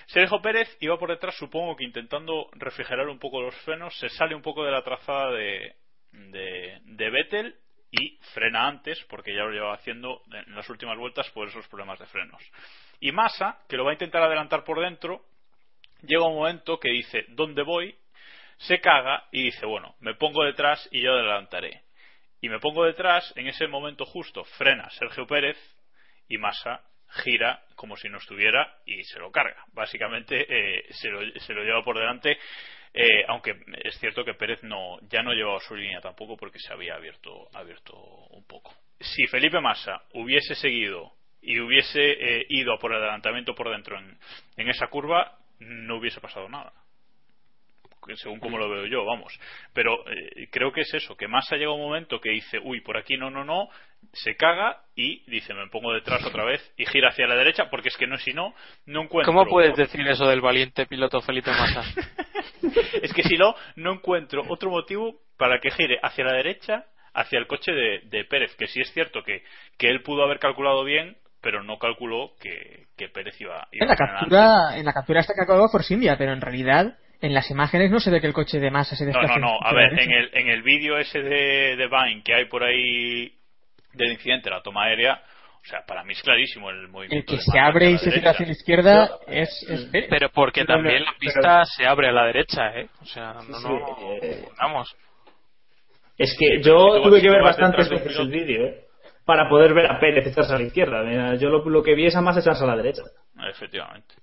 Sergio Pérez iba por detrás, supongo que intentando refrigerar un poco los frenos, se sale un poco de la trazada de, de, de Vettel y frena antes, porque ya lo llevaba haciendo en las últimas vueltas por esos problemas de frenos. Y Massa, que lo va a intentar adelantar por dentro, llega un momento que dice, ¿dónde voy? Se caga y dice, bueno, me pongo detrás y yo adelantaré. Y me pongo detrás, en ese momento justo frena Sergio Pérez y Massa gira como si no estuviera y se lo carga. Básicamente eh, se, lo, se lo lleva por delante, eh, aunque es cierto que Pérez no ya no llevaba su línea tampoco porque se había abierto, abierto un poco. Si Felipe Massa hubiese seguido y hubiese eh, ido por el adelantamiento por dentro en, en esa curva, no hubiese pasado nada según como lo veo yo, vamos. Pero eh, creo que es eso, que Massa llega un momento que dice, uy, por aquí no, no, no, se caga y dice, me pongo detrás otra vez y gira hacia la derecha, porque es que no, si no, no encuentro. ¿Cómo puedes decir eso del valiente piloto Felipe Massa? es que si no, no encuentro otro motivo para que gire hacia la derecha, hacia el coche de, de Pérez, que sí es cierto que, que él pudo haber calculado bien, pero no calculó que, que Pérez iba, iba En la a captura, en la captura está que acabó Force India, pero en realidad en las imágenes no se ve que el coche de Massa se No, desplaza. no, no. A ver, en el, en el vídeo ese de, de Vine que hay por ahí del incidente, la toma aérea, o sea, para mí es clarísimo el El movimiento. que de se abre y se tira hacia la izquierda es, es Pérez. Pero porque Pero- también la pero- pista se abre a la derecha, ¿eh? O sea, no, Sí, no, eh, vamos. Es que yo tuve que ver bastantes veces el vídeo, ¿eh? Para poder ver a Pérez echarse a la izquierda. Mira, yo lo, lo que vi es a más echarse a la derecha. Efectivamente.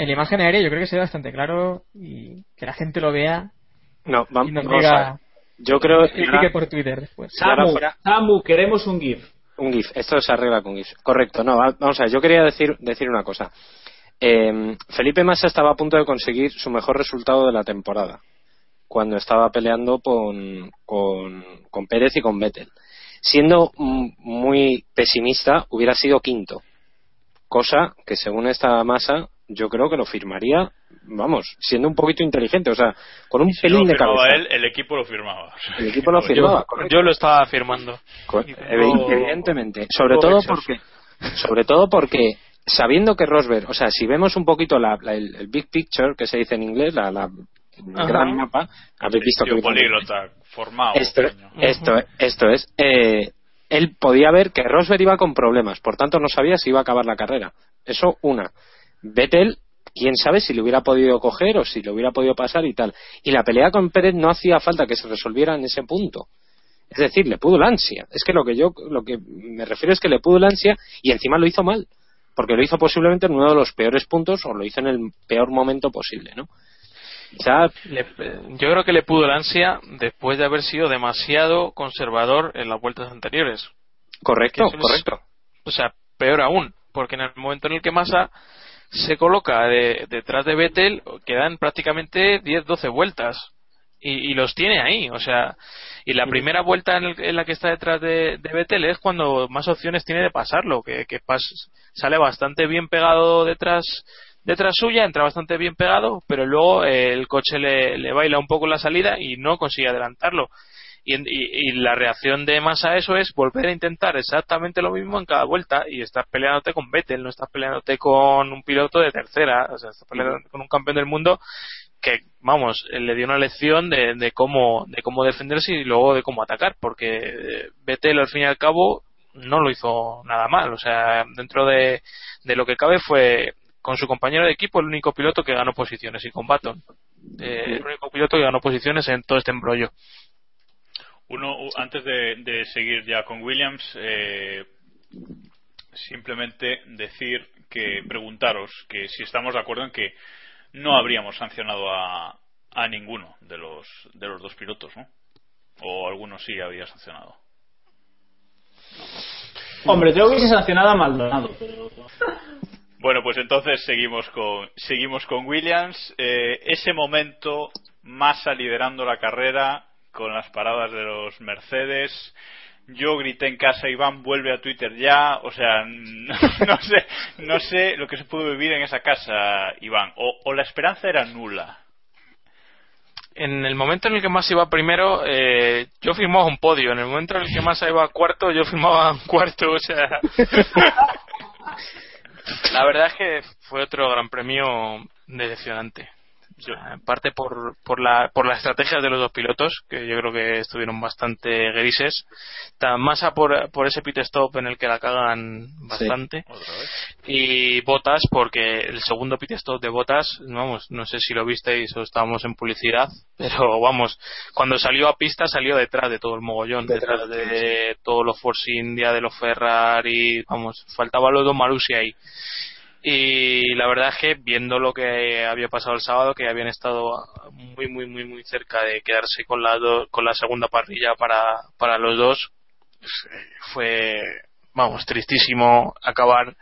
En la imagen aérea yo creo que se ve bastante claro y que la gente lo vea No, va- y nos vamos a diga ver. Yo creo que que por Twitter después. Samu, queremos un GIF. un GIF. Esto se arregla con GIF. Correcto. No, va- vamos a ver. Yo quería decir, decir una cosa. Eh, Felipe Massa estaba a punto de conseguir su mejor resultado de la temporada cuando estaba peleando con, con, con Pérez y con Vettel. Siendo mm, muy pesimista, hubiera sido quinto. Cosa que según esta masa, yo creo que lo firmaría, vamos, siendo un poquito inteligente, o sea, con un Si pelín lo de firmaba cabeza. él, el equipo lo firmaba. El equipo lo Yo- firmaba. Yo, lo estaba evi- tengo- Evidentemente. Sobre todo hechos. porque, sobre todo porque sabiendo que Rosberg, o sea, si vemos un poquito la, la- el, el big picture que se dice en inglés, la, la gran mapa, habéis visto que políglota, formado. esto, esto, esto es. eh, él podía ver que Rosberg iba con problemas, por tanto no sabía si iba a acabar la carrera. Eso una. Vettel, quién sabe si le hubiera podido coger o si le hubiera podido pasar y tal. Y la pelea con Pérez no hacía falta que se resolviera en ese punto. Es decir, le pudo la ansia. Es que lo que yo lo que me refiero es que le pudo la ansia y encima lo hizo mal. Porque lo hizo posiblemente en uno de los peores puntos o lo hizo en el peor momento posible, ¿no? Le- yo creo que le pudo la ansia después de haber sido demasiado conservador en las vueltas anteriores. correcto, es- correcto. O sea, peor aún, porque en el momento en el que Massa se coloca de- detrás de Vettel, quedan prácticamente 10-12 vueltas. Y, y los tiene ahí, o sea, y la primera vuelta en, el- en la que está detrás de, de Vettel es cuando más opciones tiene de pasarlo, que, que pas- sale bastante bien pegado detrás detrás suya, entra bastante bien pegado, pero luego eh, el coche le, le baila un poco la salida y no consigue adelantarlo. Y, y- y la reacción de Massa a eso es volver a intentar exactamente lo mismo en cada vuelta y estás peleándote con Vettel, no estás peleándote con un piloto de tercera, o sea, estás peleando con un campeón del mundo que, vamos, le dio una lección de, de cómo de cómo defenderse y luego de cómo atacar, porque eh, Vettel al fin y al cabo no lo hizo nada mal, o sea, dentro de, de lo que cabe fue con su compañero de equipo el único piloto que ganó posiciones y con Baton. Eh, el único piloto que ganó posiciones en todo este embrollo. Uno, antes de, de seguir ya con Williams, eh, simplemente decir que preguntaros que si estamos de acuerdo en que no habríamos sancionado a, a ninguno de los de los dos pilotos, ¿no? O alguno sí habría sancionado. Hombre, yo hubiese sancionado a Maldonado, pero... Bueno, pues entonces seguimos con seguimos con Williams. Eh, ese momento, Massa liderando la carrera con las paradas de los Mercedes. Yo grité en casa, Iván vuelve a Twitter ya. O sea, no, no sé, no sé lo que se pudo vivir en esa casa, Iván. O, o la esperanza era nula. En el momento en el que Massa iba primero, eh, yo firmaba un podio. En el momento en el que Massa iba cuarto, yo firmaba un cuarto. O sea, la verdad es que fue otro gran premio decepcionante. Sea, en parte por, por, la, por las estrategias de los dos pilotos, que yo creo que estuvieron bastante grises. Tan Massa por, por ese pit stop en el que la cagan bastante. Y Botas, porque el segundo pit stop de Botas, vamos, no sé si lo visteis o estábamos en publicidad, pero vamos, cuando salió a pista salió detrás de todo el mogollón, detrás, de todos los Force India, de los Ferrari, vamos, faltaba los dos Marusi ahí. Y la verdad es que viendo lo que había pasado el sábado, que habían estado muy, muy, muy, muy cerca de quedarse con la, do- con la segunda parrilla para, para los dos, pues, eh, fue, vamos, tristísimo acabar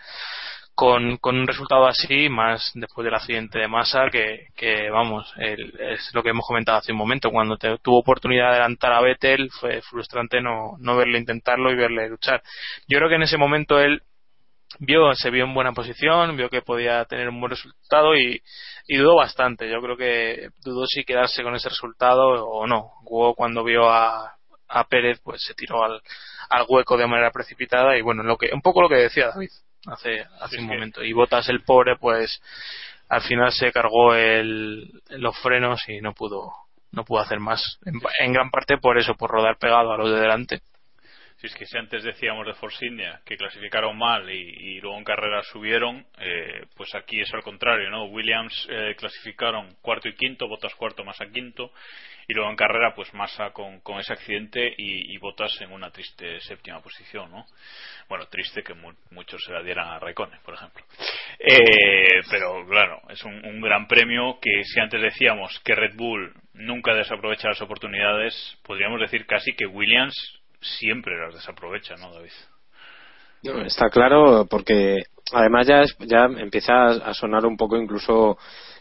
con, con un resultado así, más después del accidente de masa, que, que vamos, el- es lo que hemos comentado hace un momento, cuando te, tuvo oportunidad de adelantar a Vettel, fue frustrante no, no verle intentarlo y verle luchar. Yo creo que en ese momento él vio, se vio en buena posición, vio que podía tener un buen resultado y, y dudó bastante. Yo creo que dudó si quedarse con ese resultado o no. Luego cuando vio a, a Pérez, pues se tiró al, al hueco de manera precipitada y bueno, lo que, un poco lo que decía David hace, hace Sí, un momento. Y Botas el pobre, pues al final se cargó el, los frenos y no pudo, no pudo hacer más. En, en gran parte por eso, por rodar pegado a los de delante. Si es que si antes decíamos de Force India que clasificaron mal y, luego en carrera subieron, eh, pues aquí es al contrario, ¿no? Williams eh, clasificaron cuarto y quinto, Botas cuarto más a quinto, y luego en carrera, pues Massa con, con ese accidente y, y Botas en una triste séptima posición, ¿no? Bueno, triste que mu- muchos se la dieran a Raikkonen, por ejemplo. Eh, pero claro, es un gran premio que si antes decíamos que Red Bull nunca desaprovecha las oportunidades, podríamos decir casi que Williams siempre las desaprovecha, ¿no, David? No, Está claro, porque además ya, es- ya empieza a sonar un poco incluso.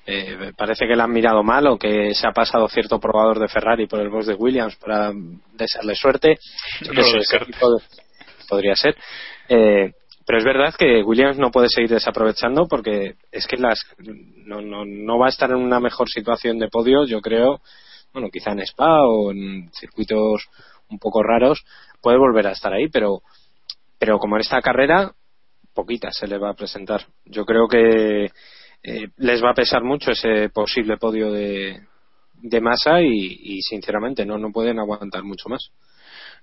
eh, parece que le han mirado mal o que se ha pasado cierto probador de Ferrari por el box de Williams para desearle suerte. No podría ser. Eh, pero es verdad que Williams no puede seguir desaprovechando porque es que las no, no, no va a estar en una mejor situación de podio, yo creo. Bueno, quizá en Spa o en circuitos un poco raros puede volver a estar ahí, pero pero como en esta carrera poquita se le va a presentar. Yo creo que eh, les va a pesar mucho ese posible podio de, de masa y, sinceramente no no pueden aguantar mucho más.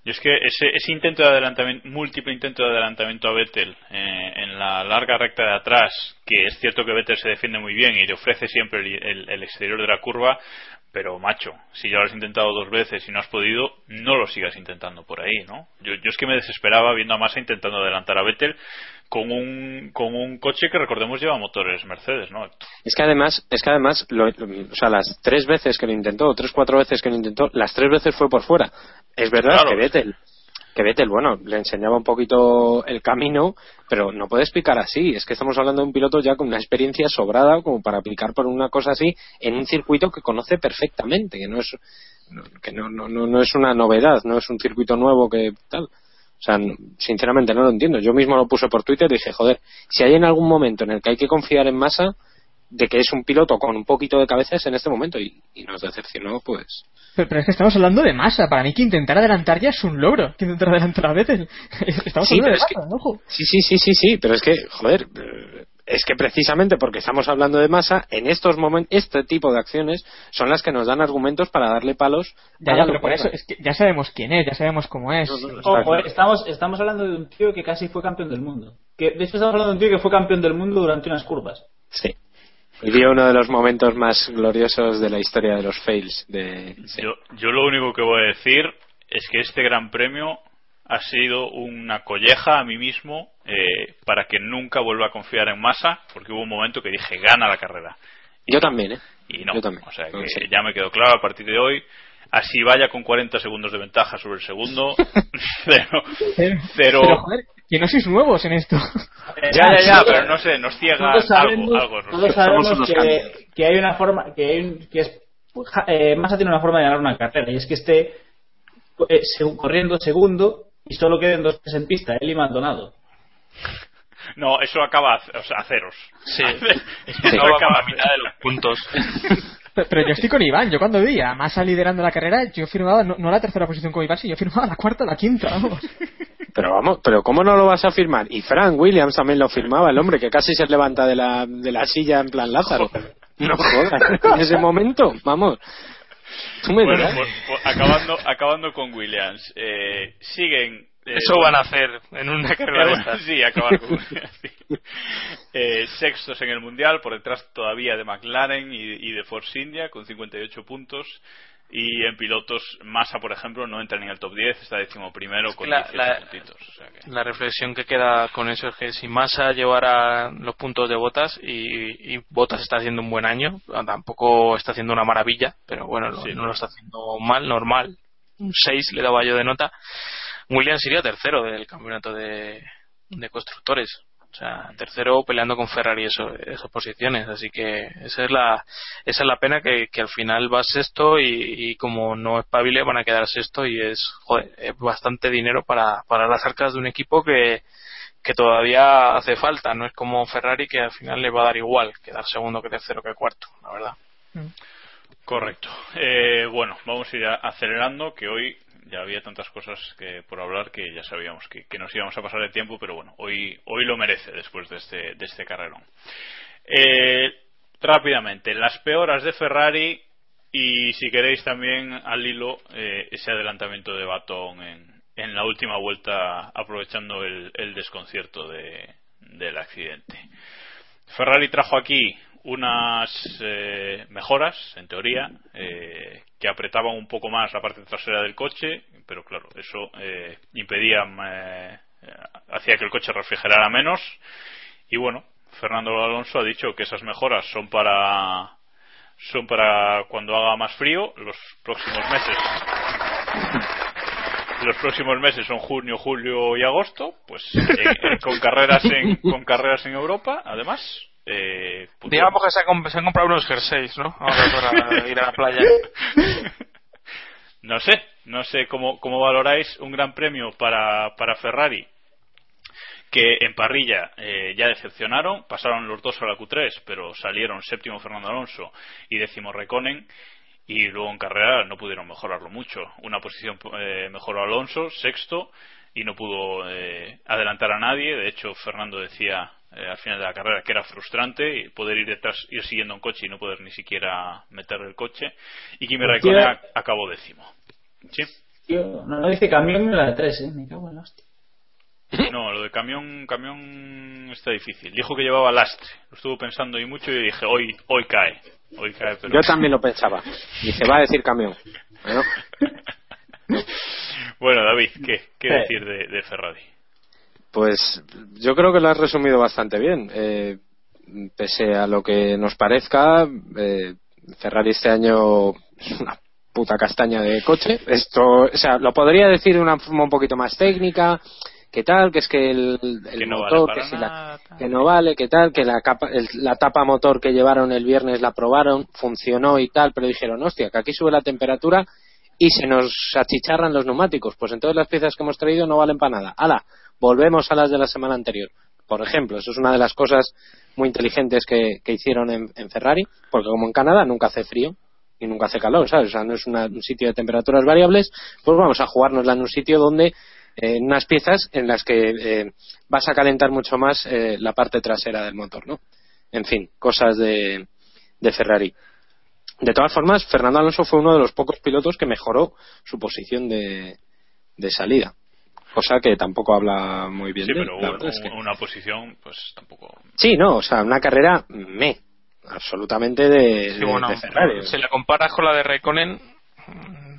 Es que ese, ese intento de adelantamiento, múltiple intento de adelantamiento a Vettel eh, en la larga recta de atrás, que es cierto que Vettel se defiende muy bien y le ofrece siempre el- el exterior de la curva, pero macho, si ya lo has intentado dos veces y no has podido, no lo sigas intentando por ahí, ¿no? Yo, yo es que me desesperaba viendo a Massa intentando adelantar a Vettel con un, con un coche que recordemos lleva motores Mercedes, ¿no? Es que además, es que además, lo- o sea, las tres veces que lo intentó, tres cuatro veces que lo intentó, las tres veces fue por fuera. Es verdad Claro. que Vettel, que Vettel, bueno, le enseñaba un poquito el camino, pero no puedes picar así. Es que estamos hablando de un piloto ya con una experiencia sobrada como para aplicar por una cosa así en un circuito que conoce perfectamente, que no es que no, no, no, no es una novedad, no es un circuito nuevo que tal. O sea, sinceramente no lo entiendo. Yo mismo lo puse por Twitter y dije, joder, si hay en algún momento en el que hay que confiar en masa, de que es un piloto con un poquito de cabezas en este momento y, y nos decepcionó, pues. Pero, pero es que estamos hablando de masa. Para mí que intentar adelantar ya es un logro. Que intentar adelantar a Vettel. Estamos Sí, hablando de es que- masa, ¿no? ojo. Sí, sí, sí, sí, sí, pero es que, joder, es que precisamente porque estamos hablando de masa, en estos momentos, este tipo de acciones son las que nos dan argumentos para darle palos. Ya, a ya, la pero por eso es que ya sabemos quién es, ya sabemos cómo es. Ojo, eh, estamos, estamos hablando de un tío que casi fue campeón del mundo. Que, de hecho, estamos hablando de un tío que fue campeón del mundo durante unas curvas. Sí. Vivió uno de los momentos más gloriosos de la historia de los fails. De, sí. Yo, yo lo único que voy a decir es que este gran premio ha sido una colleja a mí mismo eh, para que nunca vuelva a confiar en Massa, porque hubo un momento que dije gana la carrera. Yo también, ¿eh? Y no, Yo también. o sea que Sí. ya me quedó claro a partir de hoy. Así vaya con 40 segundos de ventaja sobre el segundo. cero, Pero, pero, joder, que no sois nuevos en esto. Ya, ya, ya, pero no sé, nos ciega Todos sabemos, algo. algo todos sabemos que, que hay una forma, que, hay un- que es, eh, Massa tiene una forma de ganar una carrera y es que esté eh, corriendo segundo y solo queden dos tres en pista, él y Maldonado. No, eso acaba a, o sea, a ceros. Sí. Eso No va con acaba la mitad de los puntos. Pero, yo estoy con Iván, yo cuando vi a Massa liderando la carrera, yo firmaba no, no la tercera posición con Iván, sino yo firmaba la cuarta o la quinta, vamos. Pero vamos, pero ¿cómo no lo vas a firmar? Y Frank Williams también lo firmaba, el hombre que casi se levanta de la, de la silla en plan Lázaro. No jodas, en ese momento, vamos. Tú me Bueno, dirás. pues, pues, acabando, acabando con Williams. Eh, siguen. Eh, Eso van a hacer en una carrera de Eh, estas. Sí, acabar con sí. Eh, sextos en el mundial, por detrás todavía de McLaren y, y de Force India con 58 puntos. Y en pilotos, Massa, por ejemplo, no entra ni en el top 10, está décimo primero Es con la- 18 la- puntitos. o sea que- La reflexión que queda con eso es que si Massa llevara los puntos de Botas y, y Botas está haciendo un buen año, tampoco está haciendo una maravilla, pero bueno, lo- Sí. no lo está haciendo mal, normal. Un 6 le daba yo de nota. Williams sería tercero del campeonato de, constructores. O sea, tercero peleando con Ferrari eso, esas posiciones. Así que esa es la, esa es la pena que, al final va sexto y, como no espabile van a quedar sexto y es, joder, es bastante dinero para, para las arcas de un equipo que, que todavía hace falta. No es como Ferrari que al final le va a dar igual quedar segundo que tercero que cuarto, la verdad. Correcto. Eh, bueno, vamos a ir acelerando, que hoy ya había tantas cosas que por hablar que ya sabíamos que, nos íbamos a pasar de tiempo, pero bueno, hoy, hoy lo merece después de este, de este carrerón. Eh, rápidamente, las peoras de Ferrari y si queréis también al hilo eh, ese adelantamiento de Batón en, en la última vuelta aprovechando el, el desconcierto de- del accidente. Ferrari trajo aquí unas eh, mejoras, en teoría, eh, que apretaban un poco más la parte trasera del coche, pero claro, eso eh, impedía, eh, hacía que el coche refrigerara menos. Y bueno, Fernando Alonso ha dicho que esas mejoras son para son para cuando haga más frío los próximos meses. Los próximos meses son junio, julio y agosto, pues con carreras en con carreras en Europa, además. Eh, pues, Digamos que se, ha comp- se han comprado unos jerseys, ¿no? Ahora para ir a la playa. No sé, no sé cómo, cómo valoráis un gran premio para, para Ferrari que en parrilla eh, ya decepcionaron, pasaron los dos a la Q3, pero salieron séptimo Fernando Alonso y décimo Reconen, y luego en carrera no pudieron mejorarlo mucho. Una posición eh, mejoró Alonso, sexto, y no pudo eh, adelantar a nadie. De hecho, Fernando decía eh, al final de la carrera que era frustrante y poder ir detrás, ir siguiendo un coche y no poder ni siquiera meter el coche. Y Kimi. Raikkonen ac- acabó décimo. ¿Sí? Tío, no, dice camión en la de 3, ¿eh? Me cago en la hostia. No, lo de camión, camión está difícil. Dijo que llevaba lastre. Lo estuvo pensando y mucho y dije, hoy, hoy cae. Hoy cae, pero... Yo también lo pensaba. Dice, va a decir camión. Bueno, Bueno, David, ¿qué, qué Eh. decir de, de Ferrari? Pues yo creo que lo has resumido bastante bien. Eh, pese a lo que nos parezca, eh, Ferrari este año es una puta castaña de coche. Esto, o sea, lo podría decir de una forma un poquito más técnica. ¿Qué tal? Que es que el, el Que no vale motor, que, si nada, la, que no vale, que tal, que la, capa, el- la tapa motor que llevaron el viernes la probaron, funcionó y tal, pero dijeron, hostia, que aquí sube la temperatura y se nos achicharran los neumáticos. Pues entonces las piezas que hemos traído no valen para nada. ¡Hala! Volvemos a las de la semana anterior. por ejemplo. Eso es una de las cosas muy inteligentes que, que hicieron en, Ferrari, porque como en Canadá nunca hace frío y nunca hace calor, ¿sabes? O sea, no es una- un sitio de temperaturas variables, pues vamos a jugárnosla en un sitio donde eh, unas piezas en las que eh, vas a calentar mucho más eh, la parte trasera del motor, ¿no? En fin, cosas de, de Ferrari. De todas formas, Fernando Alonso fue uno de los pocos pilotos que mejoró su posición de salida. Cosa que tampoco habla muy bien Sí, de él, pero la un- es que- una posición, pues tampoco. Sí, no, o sea, una carrera me, absolutamente de, Sí, de- bueno, de Ferrari. si la comparas con la de Raikkonen,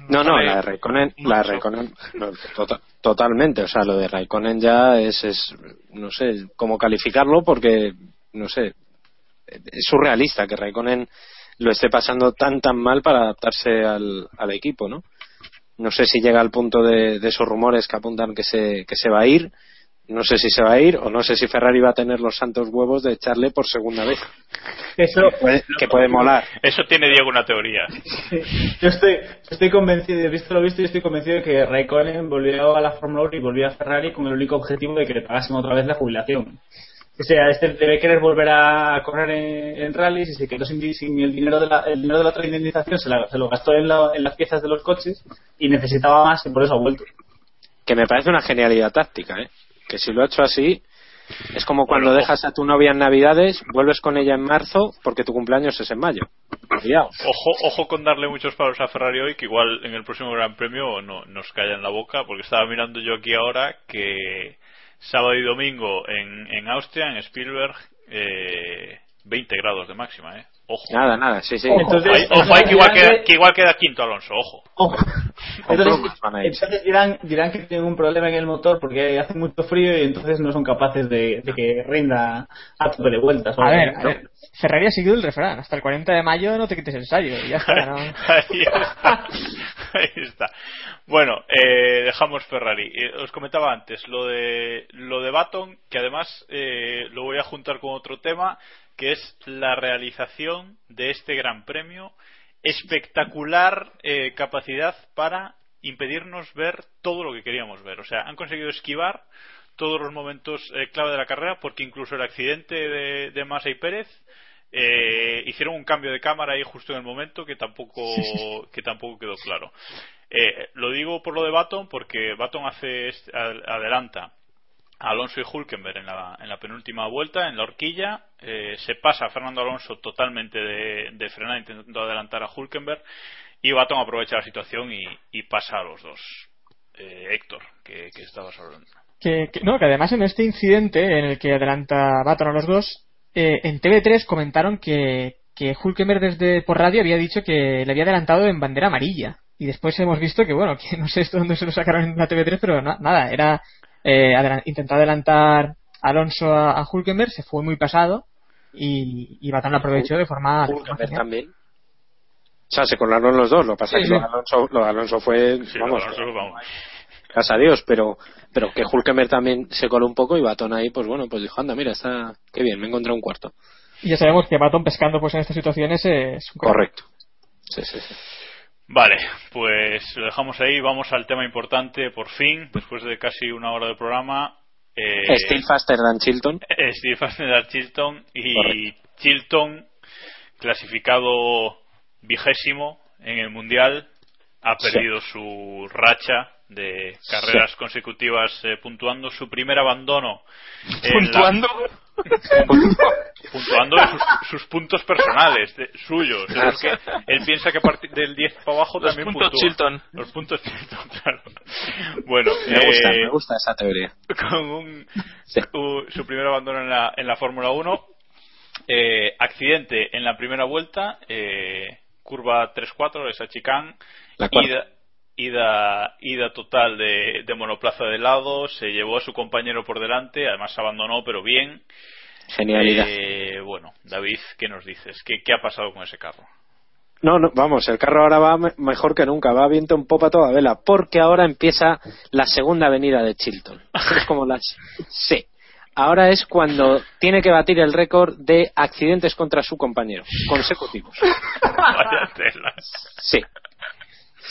No, no, la de Raikkonen, la de. Raikkonen, no, tota- totalmente, o sea, lo de Raikkonen ya es, es, no sé cómo calificarlo porque, no sé, es surrealista que Raikkonen lo esté pasando tan tan mal para adaptarse al, al equipo, ¿no? No sé si llega al punto de, de esos rumores que apuntan que se, que se va a ir, no sé si se va a ir o no sé si Ferrari va a tener los santos huevos de echarle por segunda vez. Eso, Que puede, que puede molar. Eso tiene Diego una teoría. yo estoy, estoy convencido, he visto lo visto y estoy convencido de que Raikkonen volvió a la Fórmula 1 y volvió a Ferrari con el único objetivo de que le pagasen otra vez la jubilación. O sea, este debe querer volver a correr en, en rallies y se quedó sin, sin el dinero de la, el dinero de la otra indemnización, se, la- se lo gastó en, la- en las piezas de los coches y necesitaba más y por eso ha vuelto. que me parece una genialidad táctica, ¿eh? Que si lo ha hecho así, es como cuando Bueno, dejas a tu novia en Navidades, vuelves con ella en marzo porque tu cumpleaños es en mayo. Cuidado. Ojo, ojo con darle muchos palos a Ferrari hoy, que igual en el próximo Gran Premio no, nos callan la boca, porque estaba mirando yo aquí ahora que sábado y domingo en, en Austria, en Spielberg, eh, 20 grados de máxima, ¿eh? Ojo. Nada, nada, sí, sí. Entonces- Ahí- ojo, ahí que igual queda, que igual queda quinto Alonso, ojo. Ojo. Entonces, dirán, dirán que tienen un problema en el motor porque hace mucho frío y entonces no son capaces de, de que rinda a tope de vueltas. A ver, ¿no? a ver, Ferrari ha seguido el refrán. Hasta el 40 de mayo no te quites y ya está, ¿no? Ahí está. Ahí está. Bueno, eh, dejamos Ferrari. Eh, os comentaba antes lo de lo de Baton, que además eh, lo voy a juntar con otro tema, que es la realización de este Gran Premio. Espectacular eh, capacidad para impedirnos ver todo lo que queríamos ver. O sea, han conseguido esquivar todos los momentos eh, clave de la carrera, porque incluso el accidente de, de Massa y Pérez eh, hicieron un cambio de cámara ahí justo en el momento que tampoco que tampoco quedó claro. Eh, lo digo por lo de Baton porque Baton hace adelanta Alonso y Hulkenberg en la, en la penúltima vuelta, en la horquilla, eh, se pasa Fernando Alonso totalmente de, de frenar intentando adelantar a Hulkenberg y Baton aprovecha la situación y, pasa a los dos. Eh, Héctor, que, que estabas hablando. Que, no, que además en este incidente en el que adelanta Baton a los dos, eh, en TV3 comentaron que, que Hulkenberg desde por radio había dicho que le había adelantado en bandera amarilla. Y después hemos visto que, bueno, que no sé esto dónde se lo sacaron en la TV3, pero na- nada, era eh, adela- intentar adelantar Alonso a, a Hulkenberg, se fue muy pasado y, y Baton lo aprovechó de forma... Hulkenberg también. O sea, se colaron los dos. Lo que pasa Sí, es que lo sí. de Alonso, lo de Alonso fue, Sí, vamos, Alonso, vamos. gracias a Dios, pero, pero que Hulkenberg también se coló un poco y Batón ahí, pues bueno, pues dijo, anda, mira, está, qué bien, me he encontrado un cuarto. Y ya sabemos que Baton pescando pues en estas situaciones es. Correcto. Sí, sí, sí. Vale, pues lo dejamos ahí. Vamos al tema importante, por fin, después de casi una hora de programa. Eh, Still faster than Chilton. eh, Steve Fassbender, Chilton y Correcto. Chilton, clasificado vigésimo en el Mundial, ha Sí. perdido su racha de carreras consecutivas eh, puntuando su primer abandono. en la- puntuando. sus, sus puntos personales, de- suyos. de los que él piensa que a partir del 10 para abajo Los también puntos puntúa. Chilton. Los puntos Chilton, claro. Bueno, Me gusta, eh, me gusta esa teoría. con un, Sí. u- su primer abandono en la, en la Fórmula 1. Eh, accidente en la primera vuelta, eh, curva 3-4, esa chicane, La cuarta. Ida, ida, total de, de monoplaza de lado, se llevó a su compañero por delante, además abandonó, pero bien. Genialidad. Eh, bueno, David, ¿qué nos dices? ¿Qué, ¿Qué ha pasado con ese carro? No, no, vamos, el carro ahora va me- mejor que nunca, va viento en popa a toda vela, porque ahora empieza la segunda avenida de Chilton. Es como las... Sí. Ahora es cuando tiene que batir el récord de accidentes contra su compañero, consecutivos. Vaya tela. Sí.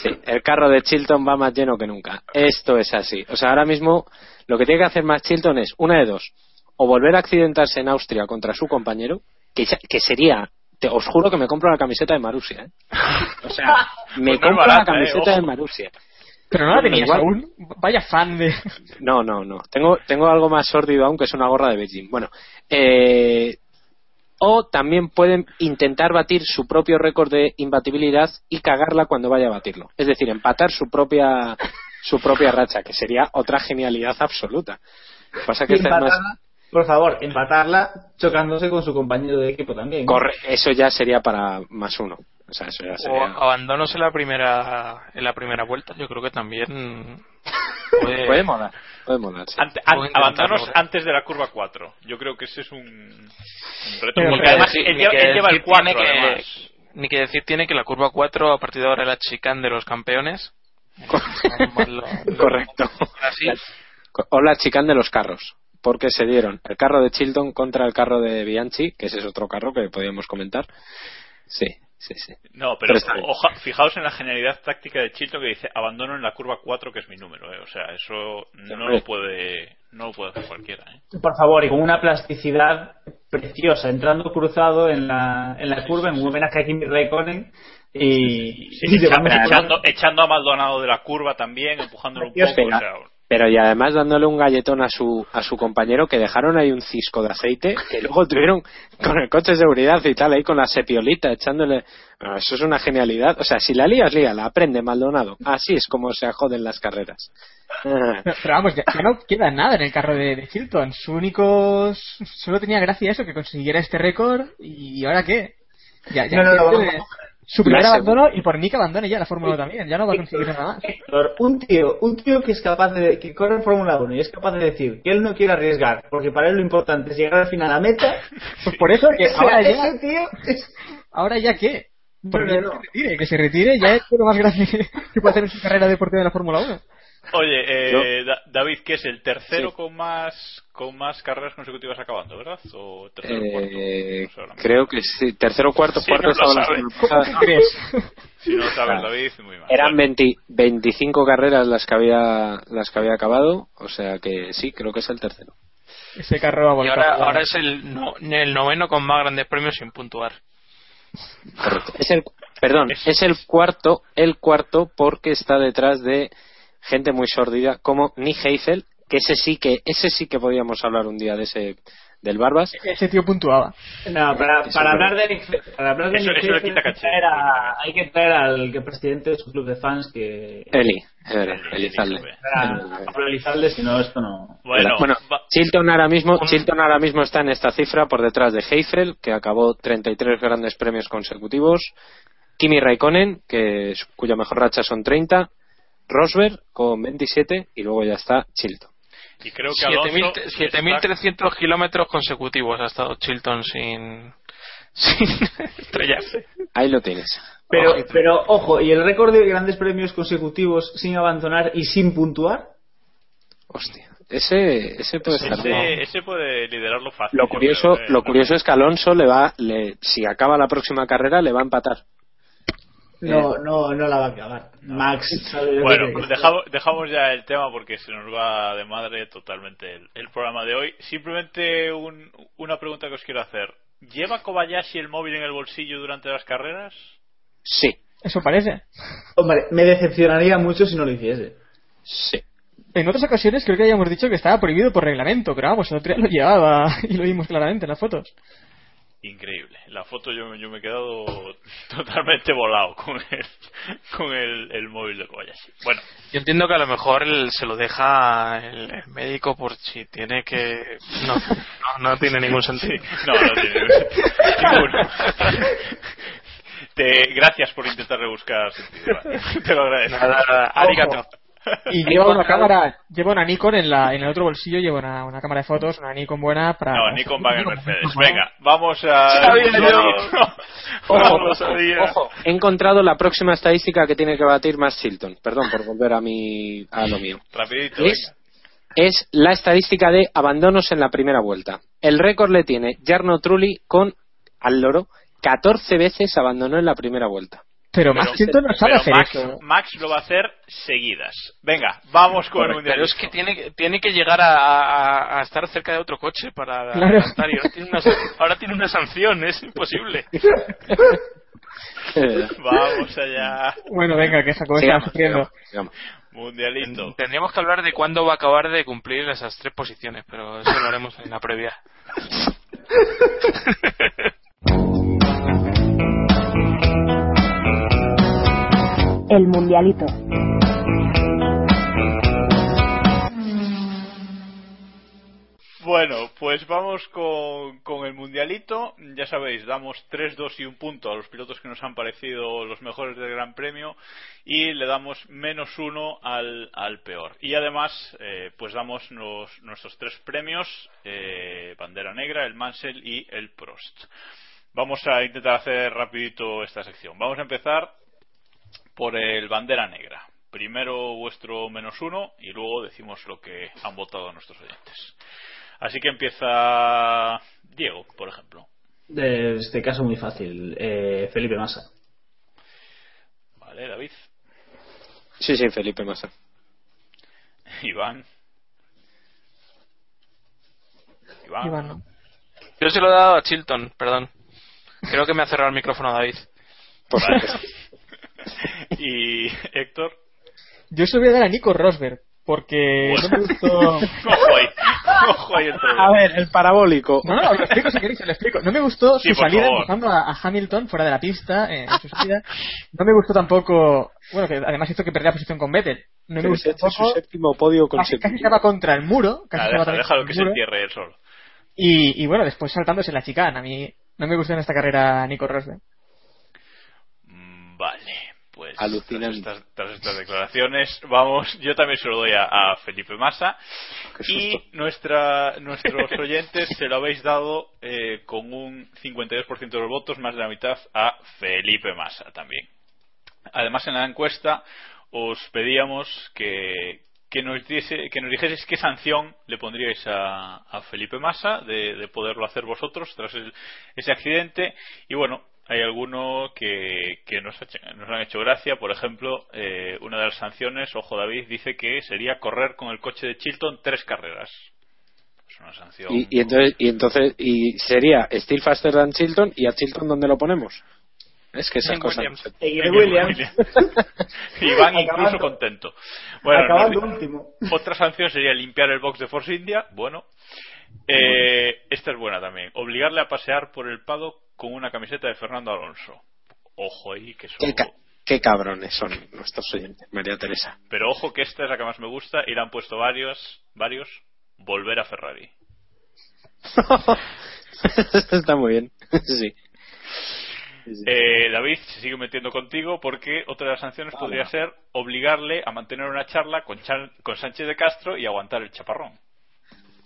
Sí, el carro de Chilton va más lleno que nunca. Esto es así. O sea, ahora mismo lo que tiene que hacer más Chilton es una de dos. o volver a accidentarse en Austria contra su compañero, que, sería, te, os juro que me compro la camiseta de Marusia. ¿eh? O sea, me Pues compro la barata, camiseta eh, de. Marusia. Pero no la tenías Igual- aún. Vaya fan de. No, no, no. Tengo, tengo algo más sórdido aún que es una gorra de Beijing. Bueno, eh, o también pueden intentar batir su propio récord de imbatibilidad y cagarla cuando vaya a batirlo. Es decir, empatar su propia su propia racha, que sería otra genialidad absoluta. Pasa que esta es más- por favor, empatarla chocándose con su compañero de equipo también. corre- eso ya sería para más uno. O sea, eso ya O sería. abandonos en la primera en la primera vuelta, yo creo que también puede, Puede molar. Puede molar, sí. Ante- an- Puedo intentarlo, abandonos antes de la curva 4. Yo creo que ese es un, un reto. Pero porque que además decir- él ni lleva, que él lleva el decir 4 tiene que- además. Ni que decir tiene que la curva 4 a partir de ahora es la chicane de los campeones. Correcto. Así. O la chicane de los carros. Porque se dieron el carro de Chilton contra el carro de Bianchi, que ese es otro carro que podíamos comentar. Sí, sí, sí. No, pero Pero oja- fijaos en la genialidad táctica de Chilton que dice abandono en la curva 4 que es mi número. eh. O sea, eso no lo puede no lo puede hacer cualquiera. eh. Por favor, y con una plasticidad preciosa, entrando cruzado en la, en la curva, en un homenaje a Kimi Raikkonen. Y, Sí, y echando, echando, echando a Maldonado de la curva también, empujándolo un poco. O sea, pero y además dándole un galletón a su a su compañero que dejaron ahí un cisco de aceite que luego tuvieron con el coche de seguridad y tal ahí con la sepiolita echándole eso es una genialidad o sea si la lías líala aprende Maldonado así es como se joden las carreras Pero, vamos, ya, ya no queda nada en el carro de, de Chilton. Su único. Solo tenía gracia eso, que consiguiera este récord. ¿Y ahora qué? Ya, ya, No, no, vamos. Su primer La abandono y por mí que abandone ya la Fórmula 1 también. Ya no va a conseguir nada más. Héctor, un tío, un tío que es capaz de, que corre en Fórmula 1 y es capaz de decir que él no quiere arriesgar, porque para él lo importante es llegar al final a meta. Pues por eso que ahora ya. ese tío es- ¿Ahora ya qué? No, no, que se retire, que se retire ya es lo más grande que, que puede hacer en su carrera deportiva de la Fórmula 1. Oye, eh, Da- David, ¿qué es el tercero Sí. con más con más carreras consecutivas acabando, verdad? ¿O tercero o cuarto? eh, No sé ahora mismo. creo que sí tercero cuarto Sí, cuarto no estaba la. Si no lo sabes. David, muy mal. eran Bueno, 20 25 carreras las que había las que había acabado o sea que sí creo que es el tercero Ese carro ha Y volcado. ahora, ahora es el, no- el noveno con más grandes premios sin puntuar. Correcto. Es el, perdón, Es- es el cuarto, el cuarto porque está detrás de gente muy sórdida como Nick Heifel, que ese sí que, ese sí que podíamos hablar un día de ese, del Barbas. Ese tío puntuaba. No, para, hablar de para hablar de Eso- eso le Heidfeld, quita hay que caché. traer a- hay que traer al que presidente de su club de fans que Eli, Eli, Elizalde. Pablo Elizalde, si no esto no bueno, Chilton ahora mismo, Chilton ahora mismo está en esta cifra por detrás de Heifel, que acabó 33 grandes premios consecutivos, Kimi Raikkonen, que cuya mejor racha son 30, Rosberg con 27 y luego ya está Chilton. Y creo que Alonso 7.000 está- 7.300 kilómetros consecutivos ha estado Chilton sin, sin estrellarse. Ahí lo tienes. pero Ojito. pero ojo y el récord de grandes premios consecutivos sin abandonar y sin puntuar Hostia, ese, ese puede estar ese, ese puede liderarlo fácil. Lo curioso, creo, eh, lo curioso es que Alonso le va, le, si acaba la próxima carrera, le va a empatar. No no no la va a acabar Max sabe Bueno, pues dejamos, dejamos ya el tema porque se nos va de madre totalmente el, el programa de hoy. Simplemente un- una pregunta que os quiero hacer. ¿Lleva Kobayashi el móvil en el bolsillo durante las carreras? Sí, Eso parece. hombre me decepcionaría mucho si no lo hiciese sí. En otras ocasiones creo que habíamos dicho que estaba prohibido por reglamento, pero vamos, el otro día lo llevaba y lo vimos claramente en las fotos. Increíble. La foto yo, yo me he quedado totalmente volado con el, con el, el móvil de Kobayashi. Bueno, Yo entiendo que a lo mejor él se lo deja el, el médico por si tiene que... No, no, no tiene ningún sentido. no, no tiene ninguno. Te, gracias por intentar rebuscar sentido. Te lo agradezco. Nada, nada, arigato. Y lleva una cámara, lleva una Nikon en, la, en el otro bolsillo, lleva una, una cámara de fotos, una Nikon buena para... No, Nikon va en el Mercedes. Venga, vamos a... Sabía yo. Vamos Ojo. Ojo, he encontrado la próxima estadística que tiene que batir más Chilton. Perdón por volver a mi, a lo mío. Rapidito, Es, es la estadística de abandonos en la primera vuelta. El récord le tiene Jarno Trulli con, al loro, 14 veces abandonó en la primera vuelta. Pero Max no sabe pero hacer Max, eso. Max lo va a hacer seguidas. Venga, vamos con el Pero mundial. es que tiene, tiene que llegar a, a- a estar cerca de otro coche para Claro. adelantar, y ahora tiene, una, ahora tiene una sanción, es imposible. Vamos allá. Bueno, venga, que está Sigamos, sufriendo. Mundialito. Tendríamos que hablar de cuándo va a acabar de cumplir esas tres posiciones, pero eso lo haremos en la previa. El Mundialito. Bueno, pues vamos con, con el mundialito. Ya sabéis, damos 3, 2 y un punto a los pilotos que nos han parecido los mejores del Gran Premio y le damos menos uno al, al peor. Y además, eh, pues damos nuestros tres premios, eh, Bandera Negra, el Mansell y el Prost. Vamos a intentar hacer rapidito esta sección. Vamos a empezar por el Bandera Negra. Primero vuestro menos uno y luego decimos lo que han votado nuestros oyentes. Así que empieza Diego, por ejemplo. De este caso muy fácil. Eh, Felipe Massa. Vale, David. Sí, sí, Felipe Massa. Iván. Iván. Iván, no. Yo se lo he dado a Chilton, perdón. Creo que me ha cerrado el micrófono David. Por Vale. y Héctor. Yo se lo voy a dar a Nico Rosberg, porque no me gustó... Ojo ahí. Ojo ahí el A ver, el parabólico. No, no, lo explico si queréis, lo explico. No me gustó Sí, su salida empujando a, a Hamilton fuera de la pista, eh, en su salida. No me gustó tampoco, bueno, que además hizo que perdiera posición con Vettel. No me gustó ese es su séptimo podio casi, casi consecutivo. estaba contra el muro, casi también déjalo contra que el se muro. entierre él solo. Y, y bueno, después saltándose la chicana. A mí no me gustó en esta carrera Nico Rosberg. Mm, Vale, Alucinante. Tras estas, tras estas declaraciones, vamos, yo también se lo doy a, a Felipe Massa y nuestra, nuestros oyentes se lo habéis dado eh, con un 52% de los votos, más de la mitad a Felipe Massa también. Además, en la encuesta os pedíamos que, que nos, diese, que nos dijeseis qué sanción le pondríais a, a Felipe Massa de, de poderlo hacer vosotros tras el- ese accidente. Y bueno, hay alguno que, que nos, ha hecho- nos han hecho gracia. Por ejemplo, eh, una de las sanciones, ojo David, dice que sería correr con el coche de Chilton tres carreras. Es una sanción. Y, y entonces, y entonces, y sería Still Faster than Chilton, ¿y a Chilton dónde lo ponemos? Es que esas cosas. Williams. Y Williams. Iván incluso contento. Bueno, Acabando último. otra sanción sería limpiar el box de Force India. Bueno, Eh, esta es buena también. Obligarle a pasear por el paddock con una camiseta de Fernando Alonso. Ojo ahí que son. Qué, ca- qué cabrones son nuestros oyentes, María Teresa. Pero ojo que esta es la que más me gusta y le han puesto varios, varios. Volver a Ferrari. Está muy bien. sí. Eh, David se sigue metiendo contigo porque otra de las sanciones podría ser obligarle a mantener una charla con, con Sánchez de Castro y aguantar el chaparrón.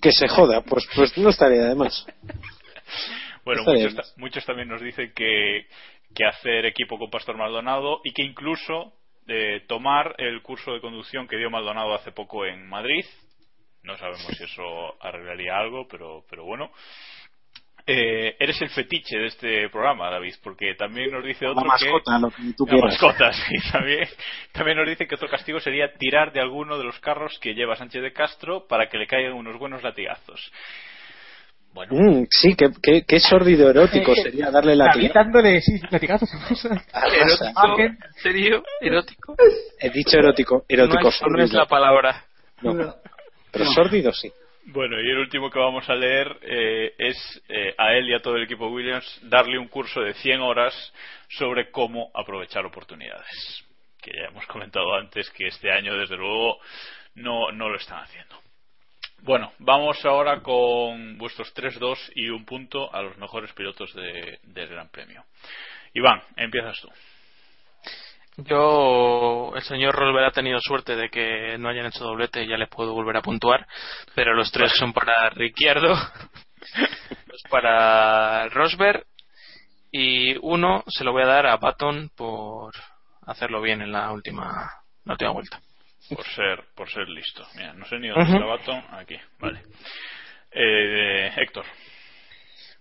Que se joda, pues, pues no estaría de más. Bueno, muchos, muchos también nos dicen que, que hacer equipo con Pastor Maldonado y que incluso eh, tomar el curso de conducción que dio Maldonado hace poco en Madrid. No sabemos si eso arreglaría algo, pero, pero bueno. Eh, eres el fetiche de este programa, David, porque también nos dice otro La mascota, que... lo que tú La quieras. mascota, sí, también, también nos dice que otro castigo sería tirar de alguno de los carros que lleva Sánchez de Castro para que le caigan unos buenos latigazos. Bueno, Mm, sí, qué, qué, qué sórdido erótico Eh, sería darle la dándole sí, latigazos a Massa. ¿Erótico? ¿En serio? ¿Erótico? He dicho erótico, erótico no, es, no es la palabra. No, pero sórdido sí. Bueno, y el último que vamos a leer eh, es eh, a él y a todo el equipo Williams darle un curso de 100 horas sobre cómo aprovechar oportunidades. Que ya hemos comentado antes que este año, desde luego, no, no lo están haciendo. Bueno, vamos ahora con vuestros 3-2 y un punto a los mejores pilotos de- del Gran Premio. Iván, empiezas tú. Yo, el señor Rosberg ha tenido suerte de que no hayan hecho doblete y ya les puedo volver a puntuar, pero los tres son para Ricciardo, dos para Rosberg y uno se lo voy a dar a Baton por hacerlo bien en la última, la última vuelta. Por ser, por ser listo. Mira, no sé ni dónde está Baton. Aquí, vale. Eh, Héctor.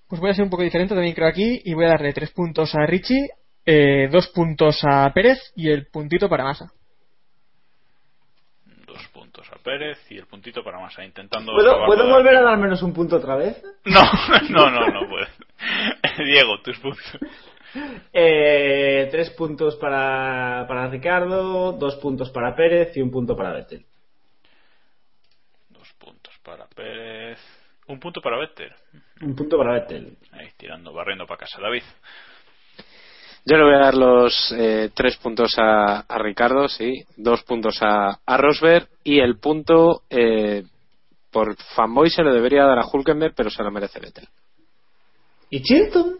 Pues voy a ser un poco diferente también creo aquí y voy a darle tres puntos a Richie, eh, dos puntos a Pérez y el puntito para Massa. Dos puntos a Pérez y el puntito para Massa, intentando. ¿Puedo, ¿puedo volver a dar menos un punto otra vez? No, no, no, no puedes. Diego, tus puntos. Eh, tres puntos para, para Ricardo, dos puntos para Pérez y un punto para Vettel. Dos puntos para Pérez. Un punto para Vettel. Un punto para Vettel. Ahí, tirando, barriendo para casa. David. Yo le voy a dar los eh, tres puntos a, a Ricardo, sí, dos puntos a, a Rosberg y el punto eh, por fanboy se lo debería dar a Hulkenberg, pero se lo merece Vettel. ¿Y Chilton?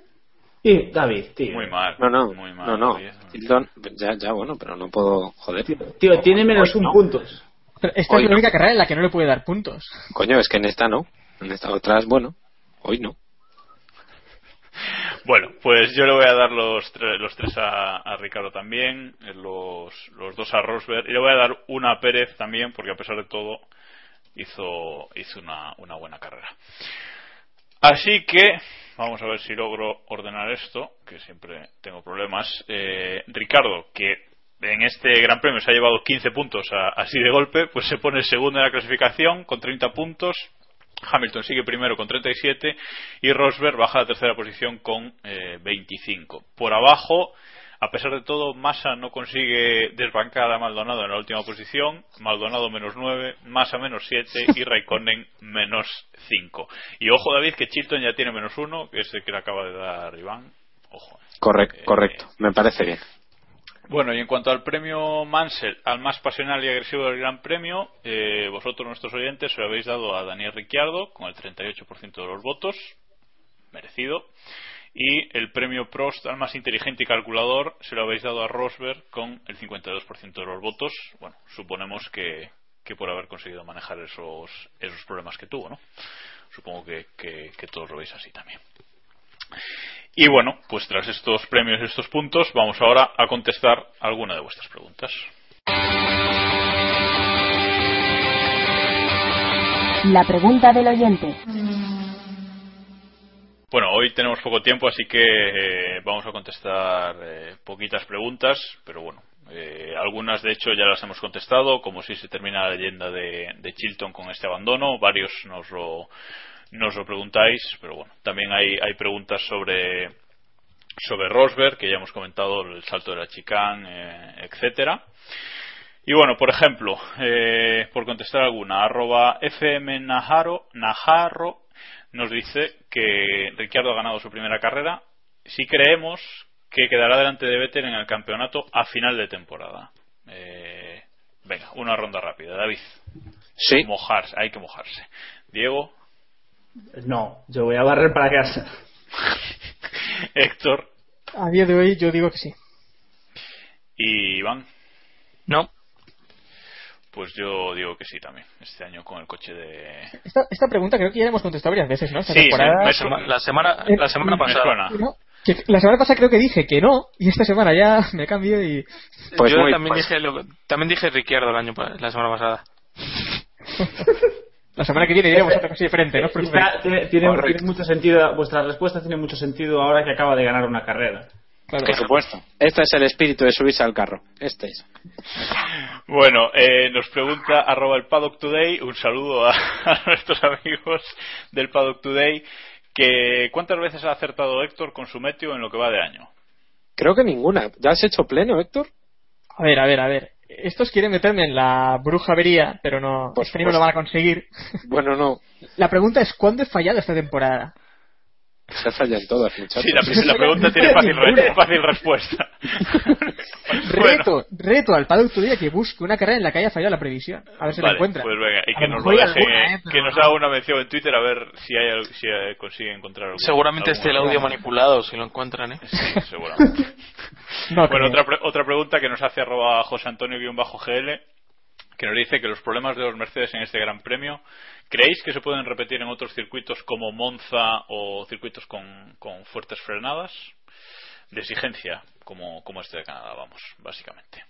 Y David, tío. Muy mal. No, no, Muy mal, no, no. David. Hilton, ya, ya, bueno, pero no puedo joder. Tío, tiene menos un no. puntos. Pero esta Hoy es la no. única carrera en la que no le puede dar puntos. Coño, es que en esta no. En esta otras, bueno, hoy no. Bueno, pues yo le voy a dar los, tre- los tres a, a Ricardo también, eh, los, los dos a Rosberg, y le voy a dar una a Pérez también, porque a pesar de todo hizo, hizo una, una buena carrera. Así que vamos a ver si logro ordenar esto, que siempre tengo problemas. Eh, Ricardo, que en este Gran Premio se ha llevado 15 puntos a- así de golpe, pues se pone segundo en la clasificación con 30 puntos. Hamilton sigue primero con 37 y Rosberg baja a la tercera posición con eh, 25. Por abajo, a pesar de todo, Massa no consigue desbancar a Maldonado en la última posición. Maldonado menos 9, Massa menos 7 y Raikkonen menos 5. Y ojo, David, que Chilton ya tiene menos 1, que es el que le acaba de dar Iván. Ojo. Correcto, Eh, correcto. Me parece bien. Bueno, y en cuanto al premio Mansell, al más pasional y agresivo del Gran Premio, eh, vosotros, nuestros oyentes, se lo habéis dado a Daniel Ricciardo con el 38% de los votos, merecido. Y el premio Prost al más inteligente y calculador se lo habéis dado a Rosberg con el 52% de los votos. Bueno, suponemos que, que por haber conseguido manejar esos, esos problemas que tuvo, ¿no? Supongo que, que, que todos lo veis así también. Y bueno, pues tras estos premios y estos puntos, vamos ahora a contestar alguna de vuestras preguntas. La pregunta del oyente. Bueno, hoy tenemos poco tiempo, así que eh, vamos a contestar eh, poquitas preguntas, pero bueno, eh, algunas de hecho ya las hemos contestado, como si se termina la leyenda de, de Chilton con este abandono, varios nos lo, nos lo preguntáis, pero bueno, también hay, hay preguntas sobre sobre Rosberg, que ya hemos comentado el salto de la chicane, eh, etcétera. Y bueno, por ejemplo, eh, por contestar alguna, arroba FM Najarro, Najarro nos dice que Ricciardo ha ganado su primera carrera si creemos que quedará delante de Vettel en el campeonato a final de temporada. Eh, venga, una ronda rápida. David. Sí. Mojarse, hay que mojarse. Diego, No, yo voy a barrer para casa. Héctor A día de hoy yo digo que sí. y Iván. No. Pues yo digo que sí también. Este año con el coche de. Esta, esta pregunta creo que ya la hemos contestado varias veces, ¿no? Esta Sí, temporada. me- me Sema- La semana, Eh, la semana pasada. suena. ¿no? Que la semana pasada creo que dije que no, y esta semana ya me cambio y. Pues Yo muy- también, pues- dije lo- también dije Ricciardo el año, la semana pasada. La semana que viene diremos otra cosa diferente, no. Está- tiene, tiene mucho sentido, vuestra respuesta tiene mucho sentido ahora que acaba de ganar una carrera. Claro. Por supuesto. Este es el espíritu de subirse al carro. Este es. Bueno, eh, nos pregunta arroba el Paddock Today, un saludo a, a nuestros amigos del Paddock Today, que ¿cuántas veces ha acertado Héctor con su meteo en lo que va de año? Creo que ninguna. ¿Ya has hecho pleno, Héctor? A ver, a ver, a ver. Estos quieren meterme en la brujavería, pero no, Por este no lo supuesto. van a conseguir. Bueno, no. La pregunta es, ¿cuándo he fallado esta temporada? Se fallan todas, muchachos. Sí, la, la pregunta tiene fácil, re- fácil respuesta. Bueno, Reto, reto al Paddock Today a que busque una carrera en la que haya fallado la previsión. A ver si la vale, encuentra. pues venga, y que nos lo deje, alguna, ¿eh? Que nos no. haga una mención en Twitter a ver si, hay, si eh, consigue encontrar alguna- Seguramente esté el audio manipulado si lo encuentran, ¿eh? Sí, seguramente. No, Bueno, otra, pre- otra pregunta que nos hace arroba José Antonio-GL, que nos dice que los problemas de los Mercedes en este Gran Premio, ¿creéis que se pueden repetir en otros circuitos como Monza o circuitos con, fuertes frenadas? De exigencia, como, este de Canadá, vamos, básicamente.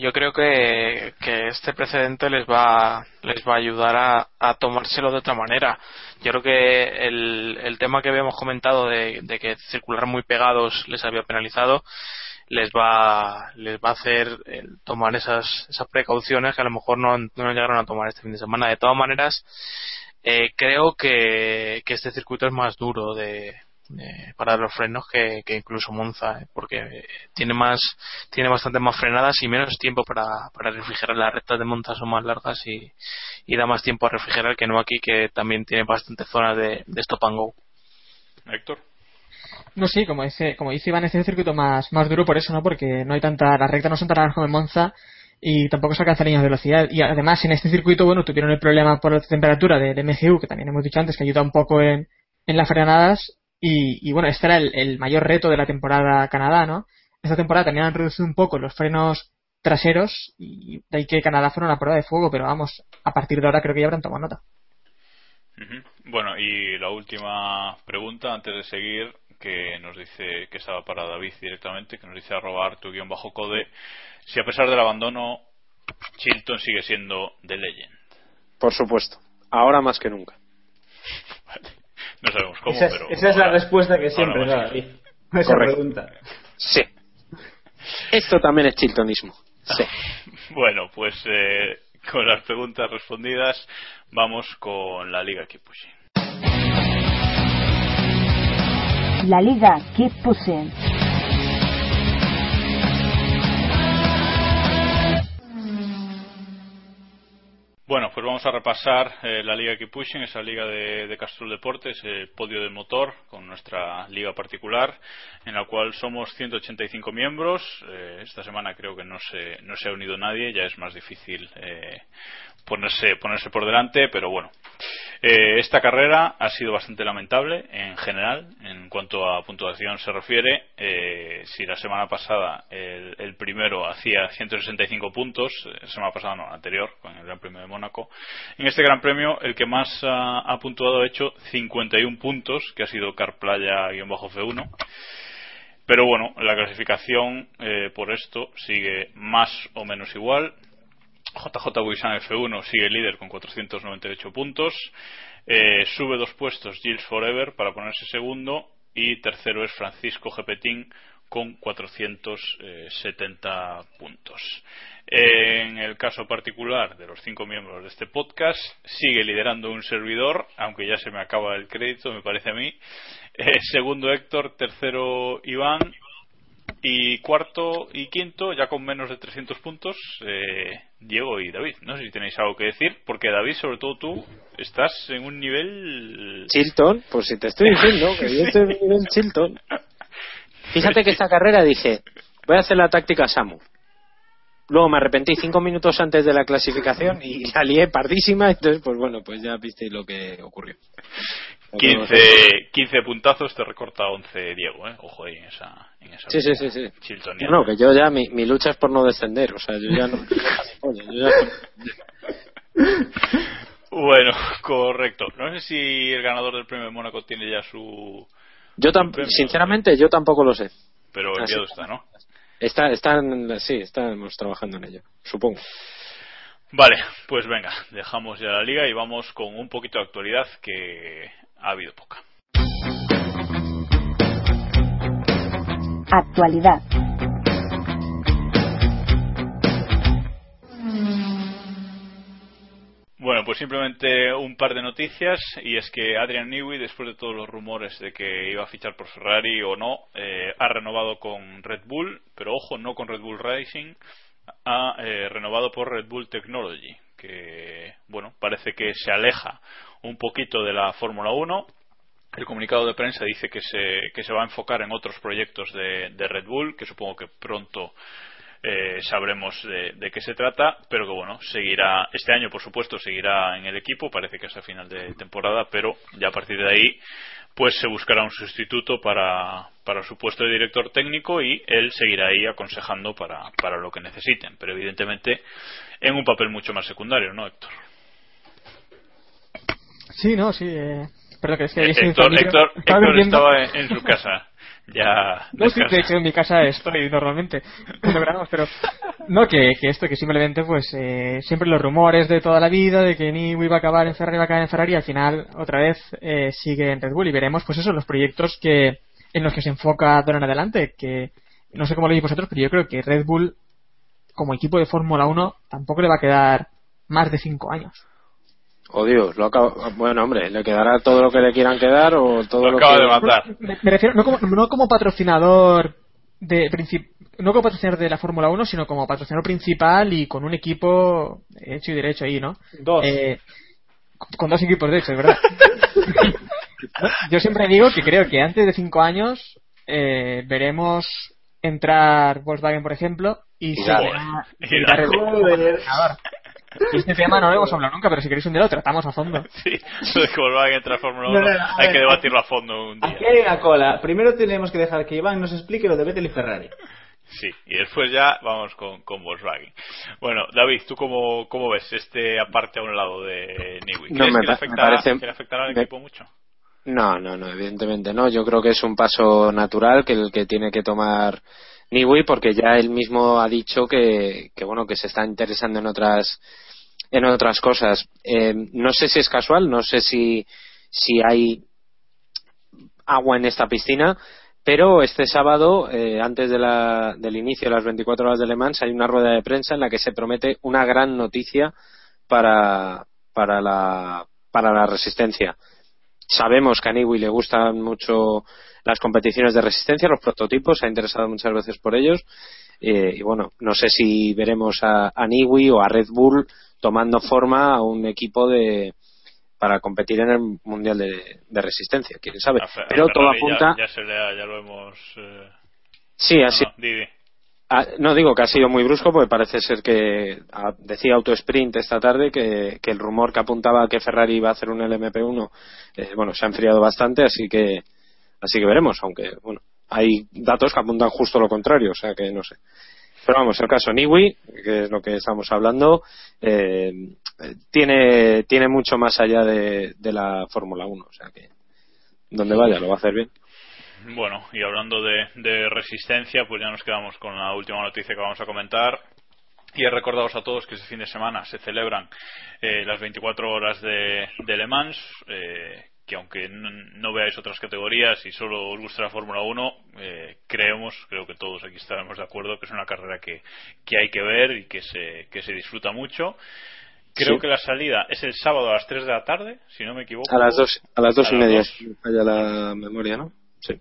Yo creo que, que este precedente les va, les va a ayudar a, tomárselo de otra manera. Yo creo que el, el tema que habíamos comentado de que circular muy pegados les había penalizado, les va les va a hacer tomar esas esas precauciones que a lo mejor no, no llegaron a tomar este fin de semana. De todas maneras eh, creo que, que este circuito es más duro de, para los frenos que, incluso Monza ¿eh? porque tiene más tiene bastante más frenadas y menos tiempo para, para refrigerar. Las rectas de Monza son más largas y, y da más tiempo a refrigerar que no aquí que también tiene bastante zonas de, de stop and go. Héctor no, sí, como dice, como dice Iván, este es el circuito más, más duro por eso, ¿no? Porque no hay tanta, las rectas no son tan largas como en Monza y tampoco se alcanza líneas de velocidad. Y además, en este circuito, bueno, tuvieron el problema por la temperatura de, de que también hemos dicho antes, que ayuda un poco en, en las frenadas. Y, y bueno, este era el, mayor reto de la temporada Canadá, ¿no? Esta temporada también han reducido un poco los frenos traseros y de ahí que Canadá fuera una prueba de fuego, pero vamos, a partir de ahora creo que ya habrán tomado nota. Bueno, y la última pregunta antes de seguir que nos dice que estaba para David directamente, que nos dice arrobar tu guion bajo code, si a pesar del abandono Chilton sigue siendo The Legend. Por supuesto, ahora más que nunca. No sabemos cómo, esa es, pero. Esa es la respuesta que siempre da David. Esa pregunta. Sí. Esto también es Chiltonismo. Sí. bueno, pues eh, con las preguntas respondidas, vamos con la Liga Kipushi. La Liga Keep Pushing. Bueno, pues vamos a repasar eh, la Liga Keep Pushing, esa liga de, Castrol Deportes, el podio del motor, con nuestra liga particular, en la cual somos 185 miembros. Eh, esta semana creo que no se, no se ha unido nadie, ya es más difícil eh, ponerse, ponerse por delante, pero bueno. Eh, esta carrera ha sido bastante lamentable en general, en cuanto a puntuación se refiere. Eh, si la semana pasada el, primero hacía 165 puntos, eh, semana pasada no, anterior, con el Gran Premio de Mónaco, en este Gran Premio el que más ha, puntuado ha hecho 51 puntos, que ha sido Carplaya-F1. Pero bueno, la clasificación por esto sigue más o menos igual. JJ Buisan F1 sigue líder con 498 puntos. Eh, sube dos puestos Gilles Forever para ponerse segundo. Y tercero es Francisco Gepetín con 470 puntos. En el caso particular de los cinco miembros de este podcast, sigue liderando un servidor, aunque ya se me acaba el crédito, me parece a mí. Eh, segundo Héctor, tercero Iván y cuarto y quinto, ya con menos de 300 puntos, eh, Diego y David. No sé si tenéis algo que decir, porque David, sobre todo tú, estás en un nivel. Chilton, pues si te estoy diciendo que yo estoy en un nivel Chilton. Fíjate que esta carrera dije, voy a hacer la táctica Samu. Luego me arrepentí cinco minutos antes de la clasificación y salí pardísima, entonces pues bueno, pues ya visteis lo que ocurrió. 15, 15 puntazos te recorta 11 Diego, ¿eh? Ojo ahí en esa, en esa Sí, sí, sí, sí. No, que yo ya, mi, mi, lucha es por no descender, o sea, yo ya no... bueno, correcto. No sé si el ganador del premio de Mónaco tiene ya su... Yo sinceramente, yo tampoco lo sé. Pero el enviado está, ¿no? Está, están, sí, estamos trabajando en ello, supongo. Vale, pues venga, dejamos ya la liga y vamos con un poquito de actualidad que ha habido poca. Actualidad. Bueno, pues simplemente un par de noticias y es que Adrian Newey, después de todos los rumores de que iba a fichar por Ferrari o no, eh, ha renovado con Red Bull, pero ojo, no con Red Bull Racing, ha eh, renovado por Red Bull Technology, que bueno, parece que se aleja un poquito de la Fórmula 1 el comunicado de prensa dice que se, que se va a enfocar en otros proyectos de, Red Bull, que supongo que pronto eh, sabremos de, qué se trata, pero que bueno, seguirá, este año por supuesto seguirá en el equipo, parece que hasta final de temporada, pero ya a partir de ahí pues se buscará un sustituto para, para su puesto de director técnico y él seguirá ahí aconsejando para, para lo que necesiten, pero evidentemente en un papel mucho más secundario, ¿no, Héctor? Sí, no, sí. Eh, pero que es que eh, Héctor, Héctor, Héctor estaba en, su casa. Ya. No, sí, de hecho en mi casa estoy normalmente. pero no, que, que esto, que simplemente, pues, eh, siempre los rumores de toda la vida, de que ni iba a acabar en Ferrari, iba a acabar en Ferrari, al final, otra vez, eh, sigue en Red Bull y veremos, pues, eso, los proyectos que en los que se enfoca de en adelante, que no sé cómo lo veis vosotros, pero yo creo que Red Bull, como equipo de Fórmula 1, tampoco le va a quedar más de 5 años. Oh Dios, lo acabo- bueno hombre, le quedará todo lo que le quieran quedar o todo Lo lo, acaba que de matar. Me, me refiero no como, no como patrocinador de princip- no como patrocinador de la Fórmula 1, sino como patrocinador principal y con un equipo hecho y derecho ahí, ¿no? Dos. Eh, con- dos equipos de hecho, es verdad. Yo siempre digo que creo que antes de cinco años eh, veremos entrar Volkswagen, por ejemplo, y se Irá. verá- Este tema no lo hemos hablado nunca, pero si queréis un día lo tratamos a fondo. Sí, de que Volkswagen entra a Fórmula 1 No, no, no, hay ver, que debatirlo a fondo un día. Aquí hay una cola. Primero tenemos que dejar que Iván nos explique lo de Vettel y Ferrari. Sí, y después ya vamos con, con Volkswagen. Bueno, David, ¿tú cómo, cómo ves este aparte a un lado de Newey? No, ¿Crees me que, le me parece- que le afectará al me- equipo mucho? No, no, no, evidentemente no. Yo creo que es un paso natural que el que tiene que tomar Niwi porque ya él mismo ha dicho que, que bueno, que se está interesando en otras en otras cosas. Eh, no sé si es casual, no sé si hay agua en esta piscina, pero este sábado, eh, antes de la- del inicio de las 24 horas de Le Mans, hay una rueda de prensa en la que se promete una gran noticia para, para, la, para la resistencia. Sabemos que a Niwi le gustan mucho las competiciones de resistencia, los prototipos, se ha interesado muchas veces por ellos. eh, y bueno, no sé si veremos a, a Niwi o a Red Bull tomando forma a un equipo de para competir en el mundial de, de resistencia, quién sabe. A a Pero todo apunta. Ya, ya se le ha- ya lo hemos. eh, Sí, así. no. Ah, no digo que ha sido muy brusco porque parece ser que ah, decía Autosprint esta tarde que, que el rumor que apuntaba a que Ferrari iba a hacer un LMP1 eh, bueno se ha enfriado bastante así que así que veremos aunque bueno hay datos que apuntan justo lo contrario o sea que no sé pero vamos el caso Niwi que es lo que estamos hablando eh, tiene tiene mucho más allá de, la Fórmula 1 o sea que donde vaya lo va a hacer bien Bueno, y hablando de, de resistencia, pues ya nos quedamos con la última noticia que vamos a comentar. Y he recordaros a todos que este fin de semana se celebran eh, las 24 horas de, de Le Mans, eh, que aunque no veáis otras categorías y solo os gusta la Fórmula 1, eh, creemos, creo que todos aquí estaremos de acuerdo, que es una carrera que, que hay que ver y que se, que se disfruta mucho. Creo Sí. que la salida es el sábado a las 3 de la tarde, si no me equivoco. a las dos a las dos A y media dos. si me falla la memoria no sí.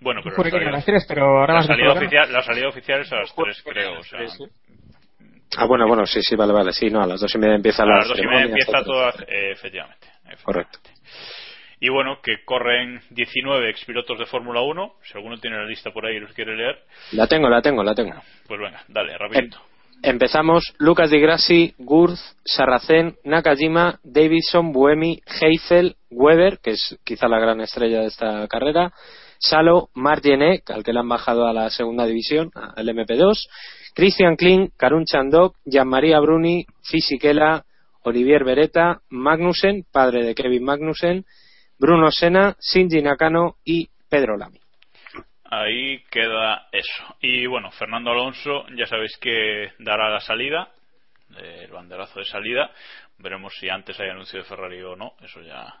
Bueno, pero la que a salida- las tres, pero ahora la salida, oficial, la salida oficial es a las 3, creo. O sea, Ah, bueno, bueno, sí, sí, vale, vale. Sí, no, a las dos y media empieza a la las 2 y media empieza todo, eh, efectivamente. Correcto. Y bueno, que corren 19 expilotos de Fórmula 1. Si alguno tiene la lista por ahí y los quiere leer, La tengo, la tengo, la tengo. pues venga, dale, rapidito. Empezamos Lucas Di Grassi, Gurth, Sarracen, Nakajima, Davidson, Buemi, Heifel, Weber, que es quizá la gran estrella de esta carrera, Salo, Margenek, al que le han bajado a la segunda división, al MP2, Christian Kling, Karun Chandok, Gianmaria Bruni, Fisichella, Olivier Beretta, Magnussen, padre de Kevin Magnussen, Bruno Sena, Shinji Nakano y Pedro Lamy. Ahí queda eso. Y bueno, Fernando Alonso, ya sabéis que dará la salida, el banderazo de salida. Veremos si antes hay anuncio de Ferrari o no. Eso ya,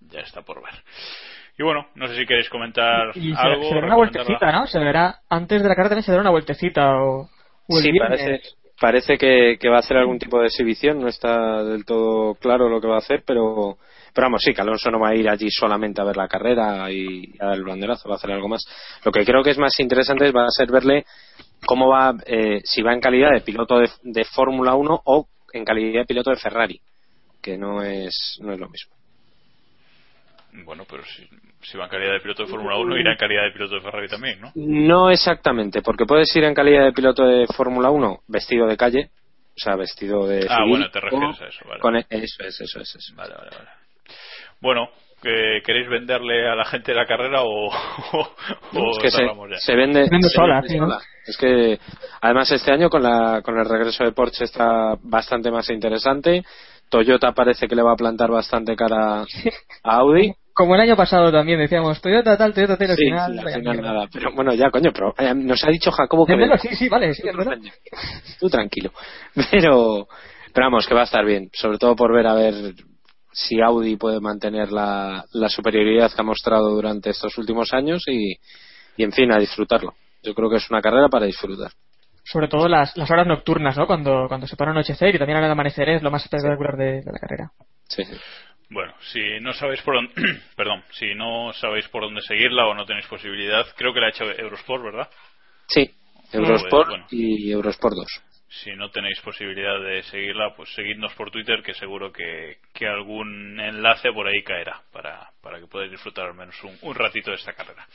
ya está por ver. Y bueno, no sé si queréis comentar Y se, algo. se verá una vueltecita, ¿no? Se verá, antes de la carrera también se verá una vueltecita o, o el Sí, viernes. parece, parece que, que va a hacer algún tipo de exhibición, no está del todo claro lo que va a hacer, pero, pero vamos, sí, que Alonso no va a ir allí solamente a ver la carrera y a dar el banderazo, va a hacer algo más. Lo que creo que es más interesante va a ser verle cómo va, eh, si va en calidad de piloto de, de Fórmula 1 o en calidad de piloto de Ferrari, que no es, no es lo mismo. Bueno, pero si, si va en calidad de piloto de Fórmula 1, irá en calidad de piloto de Ferrari también, ¿no? No exactamente, porque puedes ir en calidad de piloto de Fórmula 1 vestido de calle, o sea, vestido de. Ah, civil, bueno, te refieres o a eso, vale. con e- eso es, eso es, eso. Vale, vale, vale. Bueno, ¿que- ¿queréis venderle a la gente la carrera o, o, No, o es que se, cerramos ya? se vende, Vende se sola, vende sola. Es que además este año con la con el regreso de Porsche está bastante más interesante. Toyota parece que le va a plantar bastante cara a Audi. Como el año pasado también decíamos Toyota tal, Toyota tal, al Sí, final. sí, al final nada. Pero bueno, ya coño, pero eh, nos ha dicho Jacobo que venda. sí, sí, vale, sí, verdad. Tú tranquilo. Pero, pero vamos, que va a estar bien. Sobre todo por ver a ver si Audi puede mantener la, la superioridad que ha mostrado durante estos últimos años y, y en fin, a disfrutarlo. Yo creo que es una carrera para disfrutar. Sobre todo las, las horas nocturnas, ¿no? Cuando, cuando se para anochecer y también al amanecer es lo más espectacular de, de la carrera. Sí, sí. Bueno, si no sabéis por dónde, perdón, si no sabéis por dónde seguirla o no tenéis posibilidad, creo que la ha hecho Eurosport, ¿verdad? Sí, Eurosport Bueno. y Eurosport 2. Si no tenéis posibilidad de seguirla, pues seguidnos por Twitter, que seguro que, que algún enlace por ahí caerá para, para que podáis disfrutar al menos un, un ratito de esta carrera.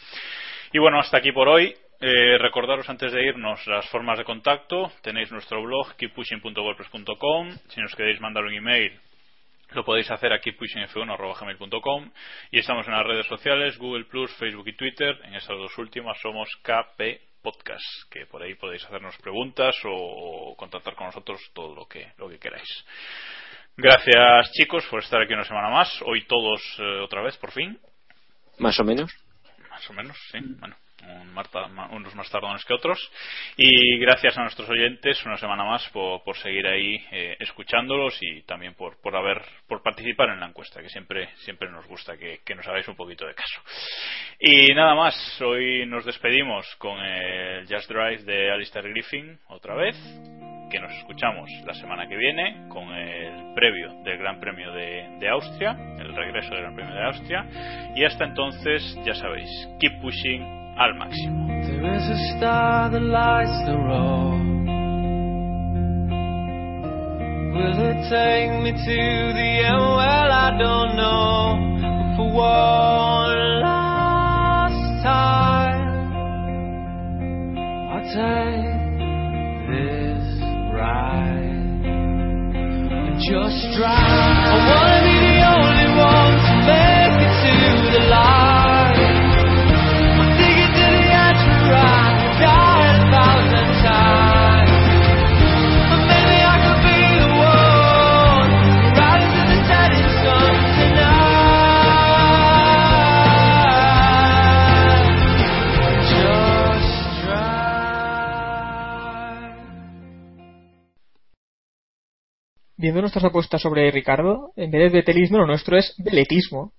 Y bueno, hasta aquí por hoy. Eh, recordaros antes de irnos las formas de contacto. Tenéis nuestro blog keeppushing.wordpress.com. Si nos queréis mandar un email, lo podéis hacer a keeppushingf1.gmail.com y estamos en las redes sociales, Google Plus, Facebook y Twitter. En esas dos últimas somos KP Podcast, que por ahí podéis hacernos preguntas o, o contactar con nosotros todo lo que, lo que queráis. Gracias chicos por estar aquí una semana más. Hoy todos eh, otra vez, por fin. Más o menos. Más o menos, sí. Bueno, unos más tardones que otros. Y gracias a nuestros oyentes una semana más por, por seguir ahí eh, escuchándolos y también por, por haber por participar en la encuesta, que siempre siempre nos gusta que, que nos hagáis un poquito de caso. Y nada más, hoy nos despedimos con el Just Drive de Alistair Griffin otra vez que nos escuchamos la semana que viene con el previo del Gran Premio de, de Austria, el regreso del Gran Premio de Austria. Y hasta entonces, ya sabéis, keep pushing al máximo. There is a star that lights the road. Will it take me to the end? Well, I don't know. For one last time, I'll take this ride. And just drive. Viendo nuestras apuestas sobre Ricardo, en vez de betelismo, lo nuestro es veletismo.